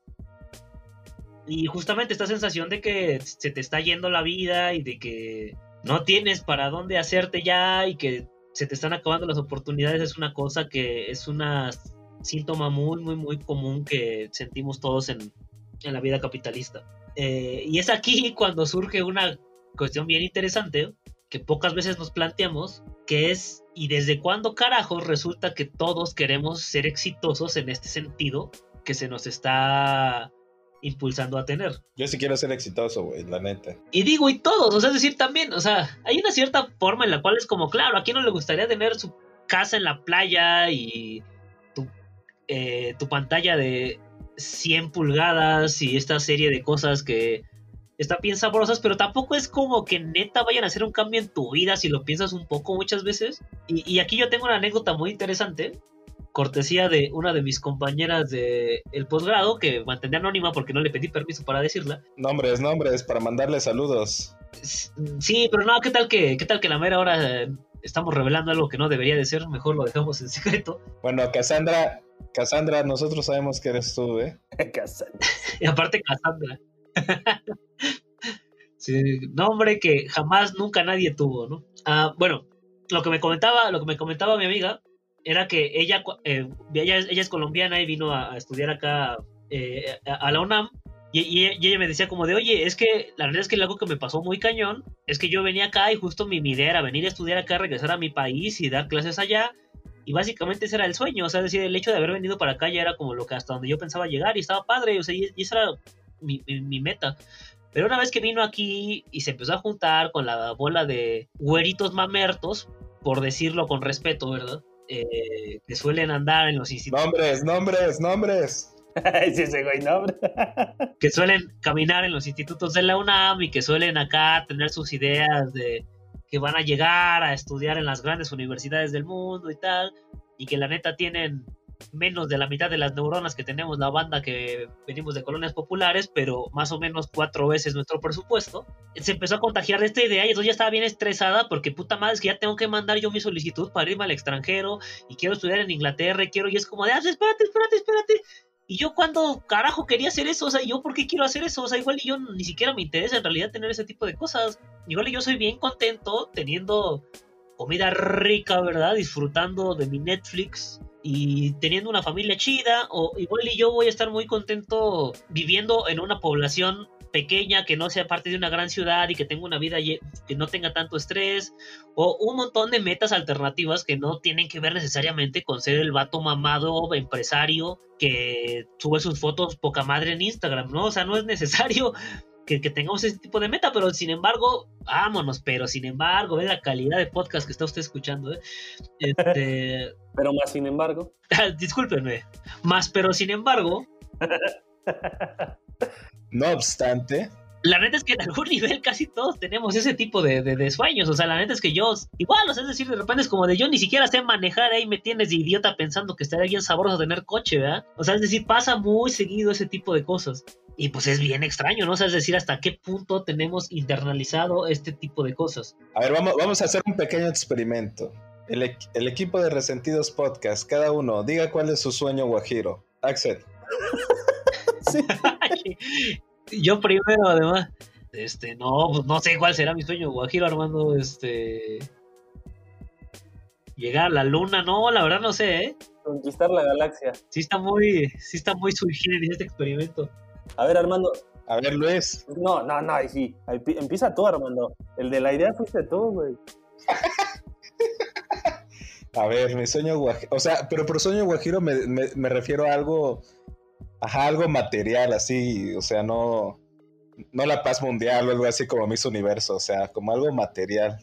Y justamente esta sensación de que se te está yendo la vida y de que no tienes para dónde hacerte ya y que se te están acabando las oportunidades es una cosa que es una síntoma muy, muy, muy común que sentimos todos en, en la vida capitalista. Eh, y es aquí (laughs) cuando surge una cuestión bien interesante que pocas veces nos planteamos, que es, ¿y desde cuándo carajos resulta que todos queremos ser exitosos en este sentido que se nos está impulsando a tener? Yo sí quiero ser exitoso, güey, la neta. Y digo, y todos, o sea, es decir, también, o sea, hay una cierta forma en la cual es como, claro, a quién no le gustaría tener su casa en la playa y tu, eh, tu pantalla de 100 pulgadas y esta serie de cosas que están bien sabrosas, pero tampoco es como que neta vayan a hacer un cambio en tu vida si lo piensas un poco muchas veces. Y, y aquí yo tengo una anécdota muy interesante, cortesía de una de mis compañeras de el posgrado, que mantendré anónima porque no le pedí permiso para decirla. Nombres, nombres, para mandarle saludos. Sí, pero no, ¿qué tal que, qué tal que la mera hora eh, estamos revelando algo que no debería de ser? Mejor lo dejamos en secreto. (laughs) Bueno, Cassandra, Cassandra, nosotros sabemos que eres tú, ¿eh? (laughs) Cassandra. Y aparte Cassandra. (laughs) sí, nombre que jamás, nunca nadie tuvo, ¿no? Ah, bueno, lo que me comentaba, lo que me comentaba mi amiga era que ella, eh, ella, ella es colombiana y vino a, a estudiar acá eh, a, a la UNAM. Y, y- y ella me decía como de, oye, es que la verdad es que algo que me pasó muy cañón es que yo venía acá y justo mi, mi idea era venir a estudiar acá, regresar a mi país y dar clases allá. Y básicamente ese era el sueño, o sea, decir, el hecho de haber venido para acá ya era como lo que hasta donde yo pensaba llegar y estaba padre, o sea, y, y esa era mi, mi- mi meta. Pero una vez que vino aquí y se empezó a juntar con la bola de güeritos mamertos, por decirlo con respeto, ¿verdad? Eh, que suelen andar en los institutos, Nombres, nombres, nombres. (laughs) Sí, ese güey, no, (laughs) que suelen caminar en los institutos de la UNAM y que suelen acá tener sus ideas de que van a llegar a estudiar en las grandes universidades del mundo y tal, y que la neta tienen menos de la mitad de las neuronas que tenemos la banda que venimos de colonias populares, pero más o menos cuatro veces nuestro presupuesto. Se empezó a contagiar de esta idea y entonces ya estaba bien estresada porque puta madre es que ya tengo que mandar yo mi solicitud para irme al extranjero y quiero estudiar en Inglaterra y quiero y es como de, ah, espérate, espérate, espérate. Y yo cuando carajo quería hacer eso, o sea, yo por qué quiero hacer eso, o sea, igual yo ni siquiera me interesa en realidad tener ese tipo de cosas. Igual yo soy bien contento teniendo comida rica, ¿verdad? Disfrutando de mi Netflix y teniendo una familia chida, o igual yo voy a estar muy contento viviendo en una población pequeña que no sea parte de una gran ciudad y que tenga una vida que no tenga tanto estrés o un montón de metas alternativas que no tienen que ver necesariamente con ser el vato mamado empresario que sube sus fotos poca madre en Instagram, ¿no? O sea, no es necesario que, que tengamos ese tipo de meta, pero sin embargo, vámonos, pero sin embargo, ve la calidad de podcast que está usted escuchando, ¿eh? Este, (laughs) Pero más sin embargo. (laughs) discúlpenme, más pero sin embargo, (laughs) No obstante, la neta es que en algún (laughs) nivel casi todos tenemos ese tipo de, de- de sueños. O sea, la neta es que yo, igual, o sea, es decir, de repente es como de yo ni siquiera sé manejar, ahí me tienes de idiota pensando que estaría bien sabroso tener coche, ¿verdad? O sea, es decir, pasa muy seguido ese tipo de cosas. Y pues es bien extraño, ¿no? O sea, es decir, hasta qué punto tenemos internalizado este tipo de cosas. a ver, vamos, vamos a hacer un pequeño experimento. El, el equipo de Resentidos Podcast, cada uno, diga cuál es su sueño guajiro. Axel, (laughs) (laughs) yo primero, además. Este, no, pues no sé cuál será mi sueño, Guajiro Armando, este. Llegar a la luna, no, la verdad no sé, ¿eh? Conquistar la galaxia. Sí está muy, sí está muy generis este experimento. A ver, Armando. a ver, Luis. No, no, no, ahí sí. Ahí empieza tú, Armando. El de la idea fuiste tú, güey. (laughs) A ver, mi sueño guajiro. O sea, pero por sueño guajiro me, me- me refiero a algo. Ajá, algo material, así. O sea, no. No la paz mundial o algo así como Miss Universo. O sea, como algo material.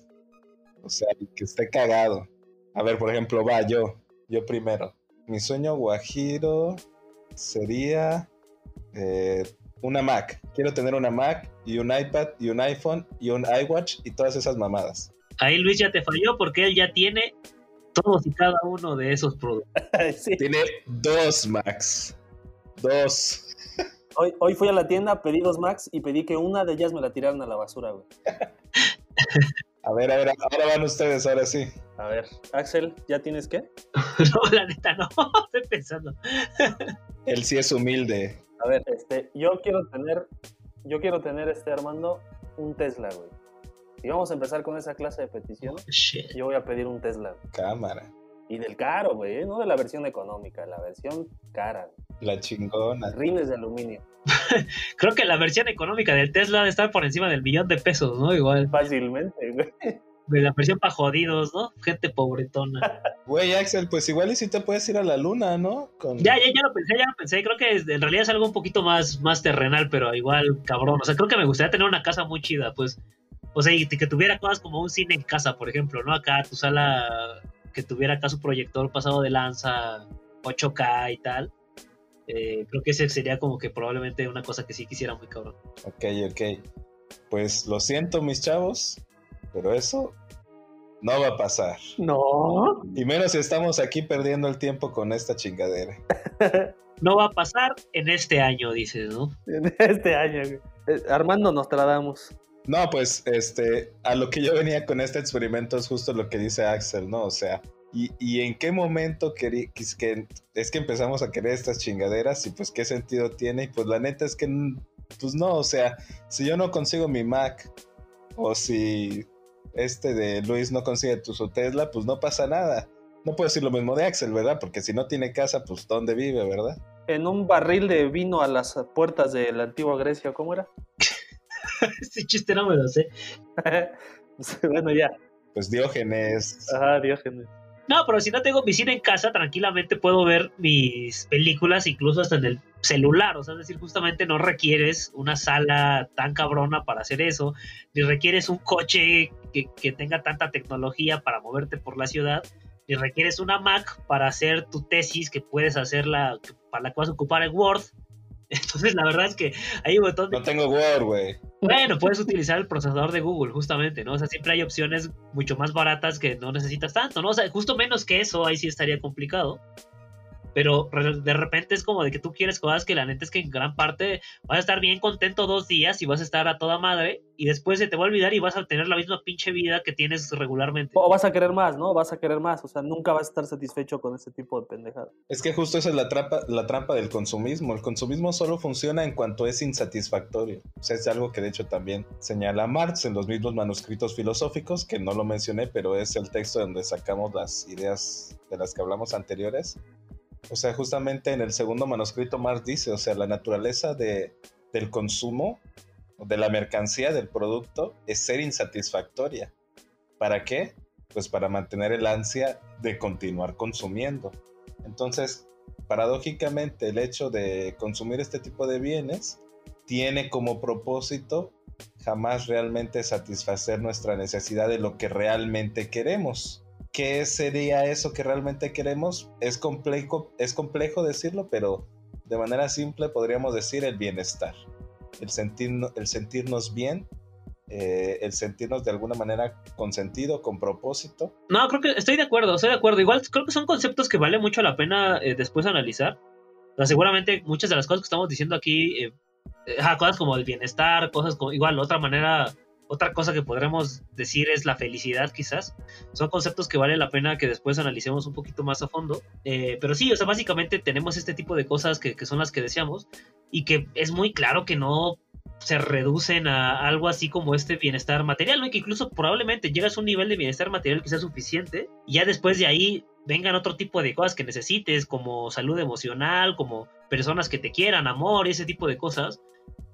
O sea, que esté cagado. A ver, por ejemplo, va yo. Yo primero. Mi sueño guajiro sería. eh, una Mac. Quiero tener una Mac y un iPad y un iPhone y un iWatch y todas esas mamadas. Ahí Luis ya te falló porque él ya tiene todos y cada uno de esos productos. (laughs) sí. Tiene dos Macs. Dos. Hoy, hoy fui a la tienda, pedí dos Max y pedí que una de ellas me la tiraran a la basura, güey. A ver, a ver, ahora van ustedes, ahora sí. A ver, Axel, ¿ya tienes qué? (laughs) no, la neta no, (laughs) estoy pensando. Él sí es humilde. A ver, este, yo quiero tener, yo quiero tener, este, Armando, un Tesla, güey. Si vamos a empezar con esa clase de petición, Shit. yo voy a pedir un Tesla. güey. Cámara. Y del caro, güey, ¿eh? no de la versión económica, la versión cara. La chingona. Rines de aluminio. (laughs) Creo que la versión económica del Tesla debe estar por encima del millón de pesos, ¿no? Igual. Fácilmente, güey. De la versión para jodidos, ¿no? Gente pobretona. (laughs) Güey, Axel, pues igual y si te puedes ir a la luna, ¿no? Con... Ya, ya, ya lo pensé, ya lo pensé. Creo que en realidad es algo un poquito más, más terrenal, pero igual cabrón. O sea, creo que me gustaría tener una casa muy chida, pues. O sea, y que tuviera cosas como un cine en casa, por ejemplo, ¿no? Acá tu sala, que tuviera acá su proyector pasado de lanza, 8K y tal. Eh, creo que ese sería como que probablemente una cosa que sí quisiera muy cabrón. Ok, ok. Pues lo siento, mis chavos, pero eso no va a pasar. No. Y menos si estamos aquí perdiendo el tiempo con esta chingadera. (laughs) No va a pasar en este año, dices, ¿no? En este año. Eh, Armando Nostradamus. No, pues, este, a lo que yo venía con este experimento es justo lo que dice Axel, ¿no? O sea, ¿y, y en qué momento quis- que, es que empezamos a querer estas chingaderas y pues qué sentido tiene? Y pues la neta es que, pues no, o sea, si yo no consigo mi Mac o si este de Luis no consigue tu, su Tesla, pues no pasa nada. No puedo decir lo mismo de Axel, ¿verdad? Porque si no tiene casa, pues ¿dónde vive, verdad? En un barril de vino a las puertas de la antigua Grecia, ¿cómo era? (laughs) (laughs) Este chiste no me lo sé. (laughs) bueno, ya. Pues Diógenes. Ajá, Diógenes. No, pero si no tengo mi cine en casa, tranquilamente puedo ver mis películas, incluso hasta en el celular. O sea, es decir, justamente no requieres una sala tan cabrona para hacer eso, ni requieres un coche que, que tenga tanta tecnología para moverte por la ciudad, ni requieres una Mac para hacer tu tesis que puedes hacerla, para la que vas a ocupar el Word. (laughs) Entonces, la verdad es que hay un montón de No tengo Word, güey. bueno, puedes utilizar el procesador de Google, justamente, ¿no? O sea, siempre hay opciones mucho más baratas que no necesitas tanto, ¿no? O sea, justo menos que eso, ahí sí estaría complicado. Pero de repente es como de que tú quieres cosas que la neta es que en gran parte vas a estar bien contento dos días y vas a estar a toda madre y después se te va a olvidar y vas a tener la misma pinche vida que tienes regularmente. O vas a querer más, ¿no? Vas a querer más. O sea, nunca vas a estar satisfecho con este tipo de pendejada. Es que justo esa es la trampa, la trampa del consumismo. El consumismo solo funciona en cuanto es insatisfactorio. O sea, es algo que de hecho también señala Marx en los mismos manuscritos filosóficos, que no lo mencioné, pero es el texto donde sacamos las ideas de las que hablamos anteriores. O sea, justamente en el segundo manuscrito Marx dice, o sea, la naturaleza de, del consumo, de la mercancía, del producto, es ser insatisfactoria. ¿Para qué? Pues para mantener el ansia de continuar consumiendo. Entonces, paradójicamente, el hecho de consumir este tipo de bienes tiene como propósito jamás realmente satisfacer nuestra necesidad de lo que realmente queremos. ¿Qué sería eso que realmente queremos? Es complejo, es complejo decirlo, pero de manera simple podríamos decir el bienestar. El, sentirno- el sentirnos bien, eh, el sentirnos de alguna manera con sentido, con propósito. No, creo que estoy de acuerdo, estoy de acuerdo. Igual creo que son conceptos que vale mucho la pena eh, después analizar. O sea, seguramente muchas de las cosas que estamos diciendo aquí, eh, cosas como el bienestar, cosas como, igual, otra manera, otra cosa que podremos decir es la felicidad quizás. Son conceptos que vale la pena que después analicemos un poquito más a fondo. Eh, pero sí, o sea, básicamente tenemos este tipo de cosas que, son las que deseamos y que es muy claro que no se reducen a algo así como este bienestar material. Y que incluso probablemente llegas a un nivel de bienestar material que sea suficiente y ya después de ahí vengan otro tipo de cosas que necesites, como salud emocional, como personas que te quieran, amor, ese tipo de cosas,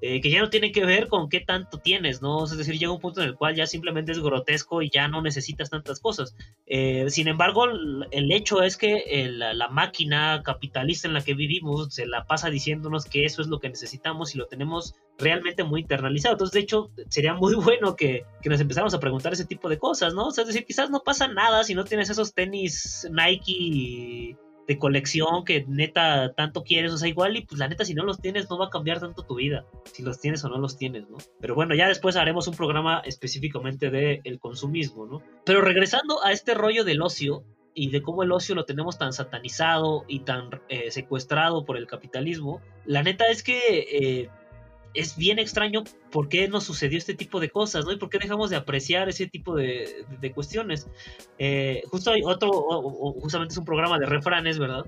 eh, que ya no tienen que ver con qué tanto tienes, ¿no? Es decir, llega un punto en el cual ya simplemente es grotesco y ya no necesitas tantas cosas. Eh, sin embargo, el hecho es que eh, la, la máquina capitalista en la que vivimos se la pasa diciéndonos que eso es lo que necesitamos y lo tenemos realmente muy internalizado. Entonces, de hecho, sería muy (laughs) bueno que, que nos empezáramos a preguntar ese tipo de cosas, ¿no? O sea, es decir, quizás no pasa nada si no tienes esos tenis Nike de colección que neta tanto quieres, o sea, igual y pues la neta si no los tienes no va a cambiar tanto tu vida, si los tienes o no los tienes, ¿no? Pero bueno, ya después haremos un programa específicamente de el consumismo, ¿no? Pero regresando a este rollo del ocio y de cómo el ocio lo tenemos tan satanizado y tan eh, secuestrado por el capitalismo, la neta es que eh, es bien extraño por qué nos sucedió este tipo de cosas, ¿no? Y por qué dejamos de apreciar ese tipo de, de cuestiones. Eh, justo hay otro, o- o- justamente es un programa de refranes, ¿verdad?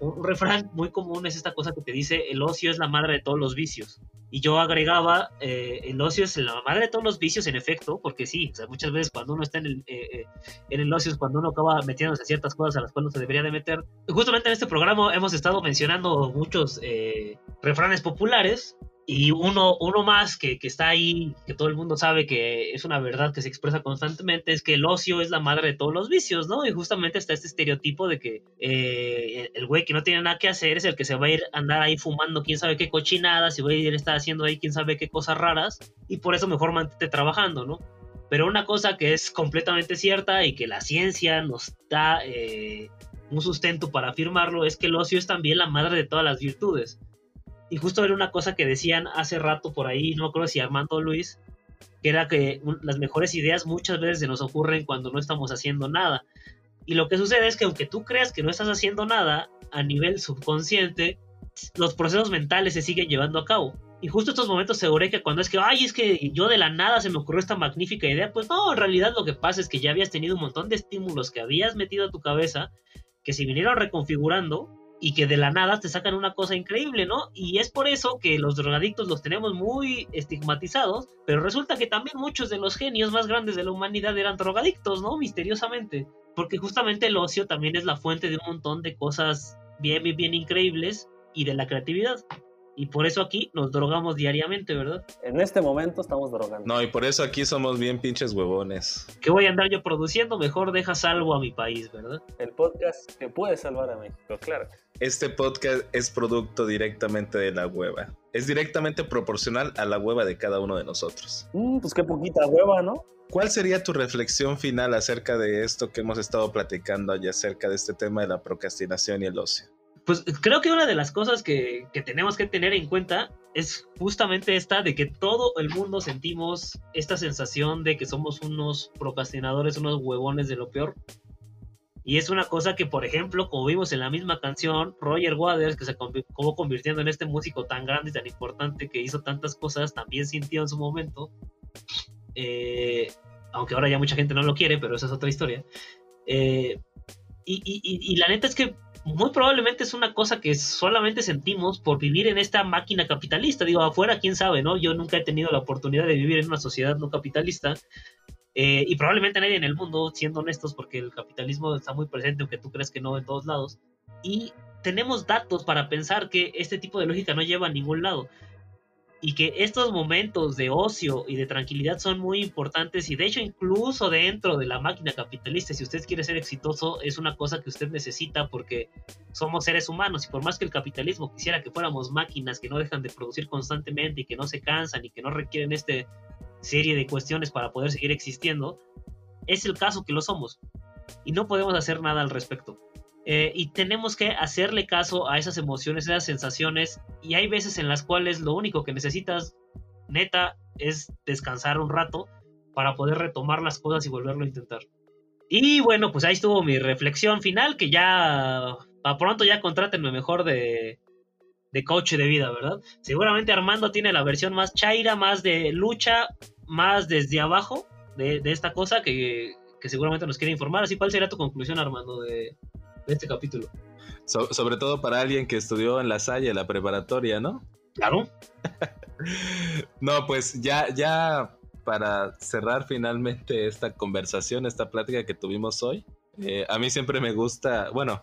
Un refrán muy común es esta cosa que te dice, el ocio es la madre de todos los vicios. Y yo agregaba, eh, el ocio es la madre de todos los vicios, en efecto, porque sí, o sea, muchas veces cuando uno está en el, eh, eh, en el ocio es cuando uno acaba metiéndose a ciertas cosas a las cuales no se debería de meter. Justamente en este programa hemos estado mencionando muchos eh, refranes populares y uno, uno más que, que está ahí, que todo el mundo sabe que es una verdad que se expresa constantemente, es que el ocio es la madre de todos los vicios, ¿no? Y justamente está este estereotipo de que eh, el güey que no tiene nada que hacer es el que se va a ir a andar ahí fumando quién sabe qué cochinadas y va a ir a estar haciendo ahí quién sabe qué cosas raras y por eso mejor mantente trabajando, ¿no? Pero una cosa que es completamente cierta y que la ciencia nos da eh, un sustento para afirmarlo es que el ocio es también la madre de todas las virtudes. Y justo era una cosa que decían hace rato por ahí, no me acuerdo si Armando o Luis, que era que las mejores ideas muchas veces se nos ocurren cuando no estamos haciendo nada. Y lo que sucede es que aunque tú creas que no estás haciendo nada, a nivel subconsciente, los procesos mentales se siguen llevando a cabo. Y justo estos momentos se que cuando es que, ay, es que yo de la nada se me ocurrió esta magnífica idea, pues no, en realidad lo que pasa es que ya habías tenido un montón de estímulos que habías metido a tu cabeza, que se vinieron reconfigurando y que de la nada te sacan una cosa increíble, ¿no? Y es por eso que los drogadictos los tenemos muy estigmatizados, pero resulta que también muchos de los genios más grandes de la humanidad eran drogadictos, ¿no? Misteriosamente. Porque justamente el ocio también es la fuente de un montón de cosas bien, bien, bien increíbles y de la creatividad. Y por eso aquí nos drogamos diariamente, ¿verdad? En este momento estamos drogando. No, y por eso aquí somos bien pinches huevones. ¿Qué voy a andar yo produciendo? Mejor deja salvo a mi país, ¿verdad? El podcast que puede salvar a México, claro. Este podcast es producto directamente de la hueva. Es directamente proporcional a la hueva de cada uno de nosotros. Mm, pues qué poquita hueva, ¿no? ¿Cuál sería tu reflexión final acerca de esto que hemos estado platicando y acerca de este tema de la procrastinación y el ocio? Pues creo que una de las cosas que, que tenemos que tener en cuenta es justamente esta de que todo el mundo sentimos esta sensación de que somos unos procrastinadores, unos huevones de lo peor. Y es una cosa que, por ejemplo, como vimos en la misma canción, Roger Waters, que se convi- acabó convirtiendo en este músico tan grande y tan importante que hizo tantas cosas, también sintió en su momento. Eh, aunque ahora ya mucha gente no lo quiere, pero esa es otra historia. Eh, y, y- y- y la neta es que muy probablemente es una cosa que solamente sentimos por vivir en esta máquina capitalista. Digo, afuera, quién sabe, ¿no? Yo nunca he tenido la oportunidad de vivir en una sociedad no capitalista. eh, y probablemente nadie en el mundo, siendo honestos, porque el capitalismo está muy presente, aunque tú creas que no en todos lados. Y tenemos datos para pensar que este tipo de lógica no lleva a ningún lado. Y que estos momentos de ocio y de tranquilidad son muy importantes. Y de hecho, incluso dentro de la máquina capitalista, si usted quiere ser exitoso, es una cosa que usted necesita porque somos seres humanos y por más que el capitalismo quisiera que fuéramos máquinas que no dejan de producir constantemente y que no se cansan y que no requieren esta serie de cuestiones para poder seguir existiendo, es el caso que lo somos y no podemos hacer nada al respecto. Eh, y tenemos que hacerle caso a esas emociones, esas sensaciones y hay veces en las cuales lo único que necesitas neta es descansar un rato para poder retomar las cosas y volverlo a intentar. Y bueno, pues ahí estuvo mi reflexión final, que ya para pronto ya contrátenme mejor de, de coach de vida, ¿verdad? Seguramente Armando tiene la versión más chaira, más de lucha, más desde abajo de, de esta cosa que, que seguramente nos quiere informar. Así, ¿cuál sería tu conclusión, Armando, de, de este capítulo? So- sobre todo para alguien que estudió en la Salle, la preparatoria, ¿no? Claro. (laughs) No, pues ya, ya para cerrar finalmente esta conversación, esta plática que tuvimos hoy, eh, a mí siempre me gusta, bueno,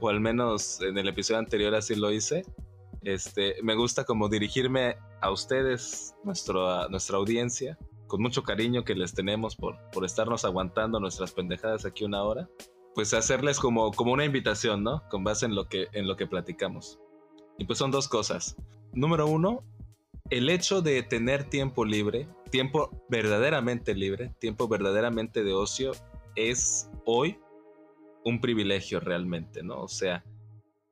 o al menos en el episodio anterior así lo hice, este, me gusta como dirigirme a ustedes, nuestro, nuestra audiencia, con mucho cariño que les tenemos por, por estarnos aguantando nuestras pendejadas aquí una hora, pues hacerles como, como una invitación, ¿no? Con base en lo que, en lo que platicamos. Y pues son dos cosas. Número uno, el hecho de tener tiempo libre, tiempo verdaderamente libre, tiempo verdaderamente de ocio, es hoy un privilegio realmente, ¿no? O sea,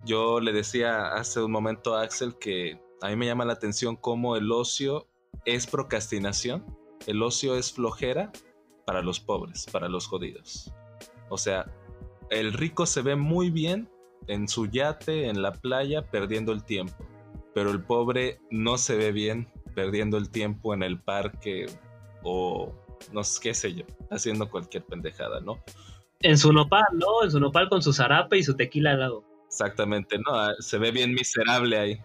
yo le decía hace un momento a Axel que a mí me llama la atención cómo el ocio es procrastinación, el ocio es flojera para los pobres, para los jodidos. O sea, el rico se ve muy bien en su yate, en la playa, perdiendo el tiempo pero el pobre no se ve bien perdiendo el tiempo en el parque o no sé qué sé yo, haciendo cualquier pendejada, ¿no? En su nopal, ¿no? En su nopal con su zarape y su tequila al lado. Exactamente, ¿no? Ah, Se ve bien miserable ahí.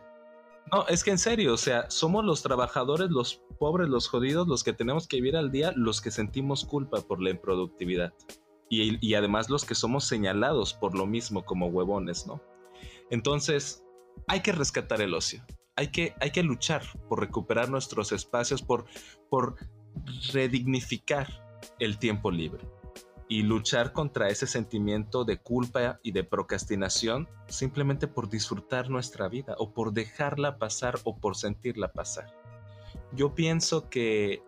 No, es que en serio, o sea, somos los trabajadores, los pobres, los jodidos, los que tenemos que vivir al día, los que sentimos culpa por la improductividad. Y, además los que somos señalados por lo mismo como huevones, ¿no? Entonces, hay que rescatar el ocio. Hay que, hay que luchar por recuperar nuestros espacios, por, por redignificar el tiempo libre y luchar contra ese sentimiento de culpa y de procrastinación simplemente por disfrutar nuestra vida o por dejarla pasar o por sentirla pasar. Yo pienso que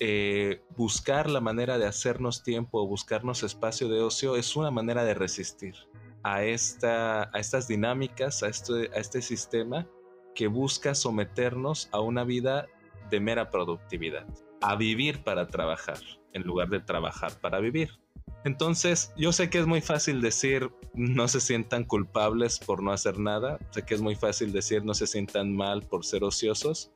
eh, buscar la manera de hacernos tiempo o buscarnos espacio de ocio es una manera de resistir a, esta, a estas dinámicas, a este, a este sistema que busca someternos a una vida de mera productividad, a vivir para trabajar en lugar de trabajar para vivir. Entonces, yo sé que es muy fácil decir no se sientan culpables por no hacer nada, sé que es muy fácil decir no se sientan mal por ser ociosos.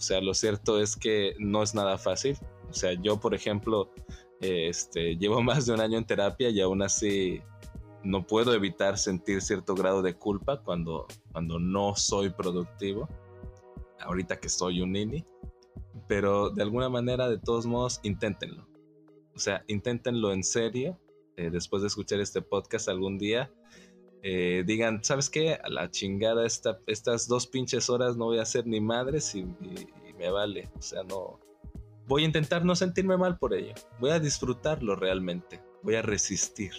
O sea, lo cierto es que no es nada fácil. O sea, yo, por ejemplo, este, llevo (laughs) más de un año en terapia y aún así no puedo evitar sentir cierto grado de culpa cuando, cuando no soy productivo. Ahorita que soy un nini. Pero de alguna manera, de todos modos, inténtenlo. O sea, inténtenlo en serio. eh, después de escuchar este podcast algún día. Eh, digan, ¿sabes qué? A la chingada esta, estas dos pinches horas no voy a hacer ni madres y, y- y me vale. O sea, no... Voy a intentar no sentirme mal por ello. Voy a disfrutarlo realmente. Voy a resistir.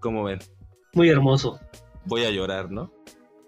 ¿Cómo ven? Muy hermoso. Voy a llorar, ¿no?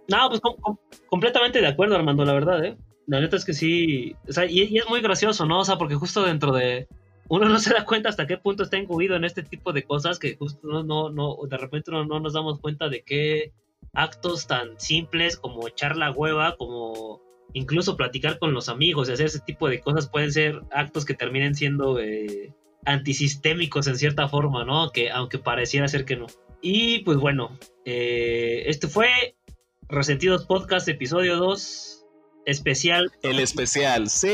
No, pues com- com- completamente de acuerdo, Armando, la verdad, ¿eh? La neta es que sí. O sea, y, y es muy gracioso, ¿no? O sea, porque justo dentro de. Uno no se da cuenta hasta qué punto está incluido en este tipo de cosas que justo no, no, no de repente no, no nos damos cuenta de qué actos tan simples como echar la hueva, como incluso platicar con los amigos y hacer ese tipo de cosas pueden ser actos que terminen siendo eh, antisistémicos en cierta forma, ¿no? Que aunque pareciera ser que no. Y pues bueno, eh, este fue Resentidos Podcast, episodio 2, especial, El especial, sí.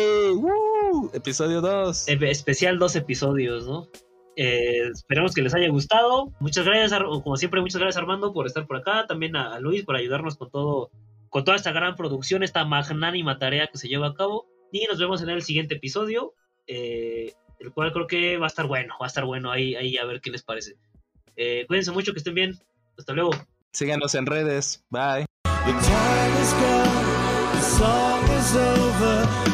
Episodio 2. eh, especial dos episodios, ¿no? Eh, esperemos que les haya gustado. Muchas gracias, como siempre, muchas gracias Armando por estar por acá, también a, a Luis por ayudarnos con todo, con toda esta gran producción, esta magnánima tarea que se lleva a cabo. Y nos vemos en el siguiente episodio, eh, el cual creo que va a estar bueno, va a estar bueno ahí, ahí a ver qué les parece. Eh, cuídense mucho, que estén bien. Hasta luego. Síganos en redes. Bye. The time is gone, the song is over.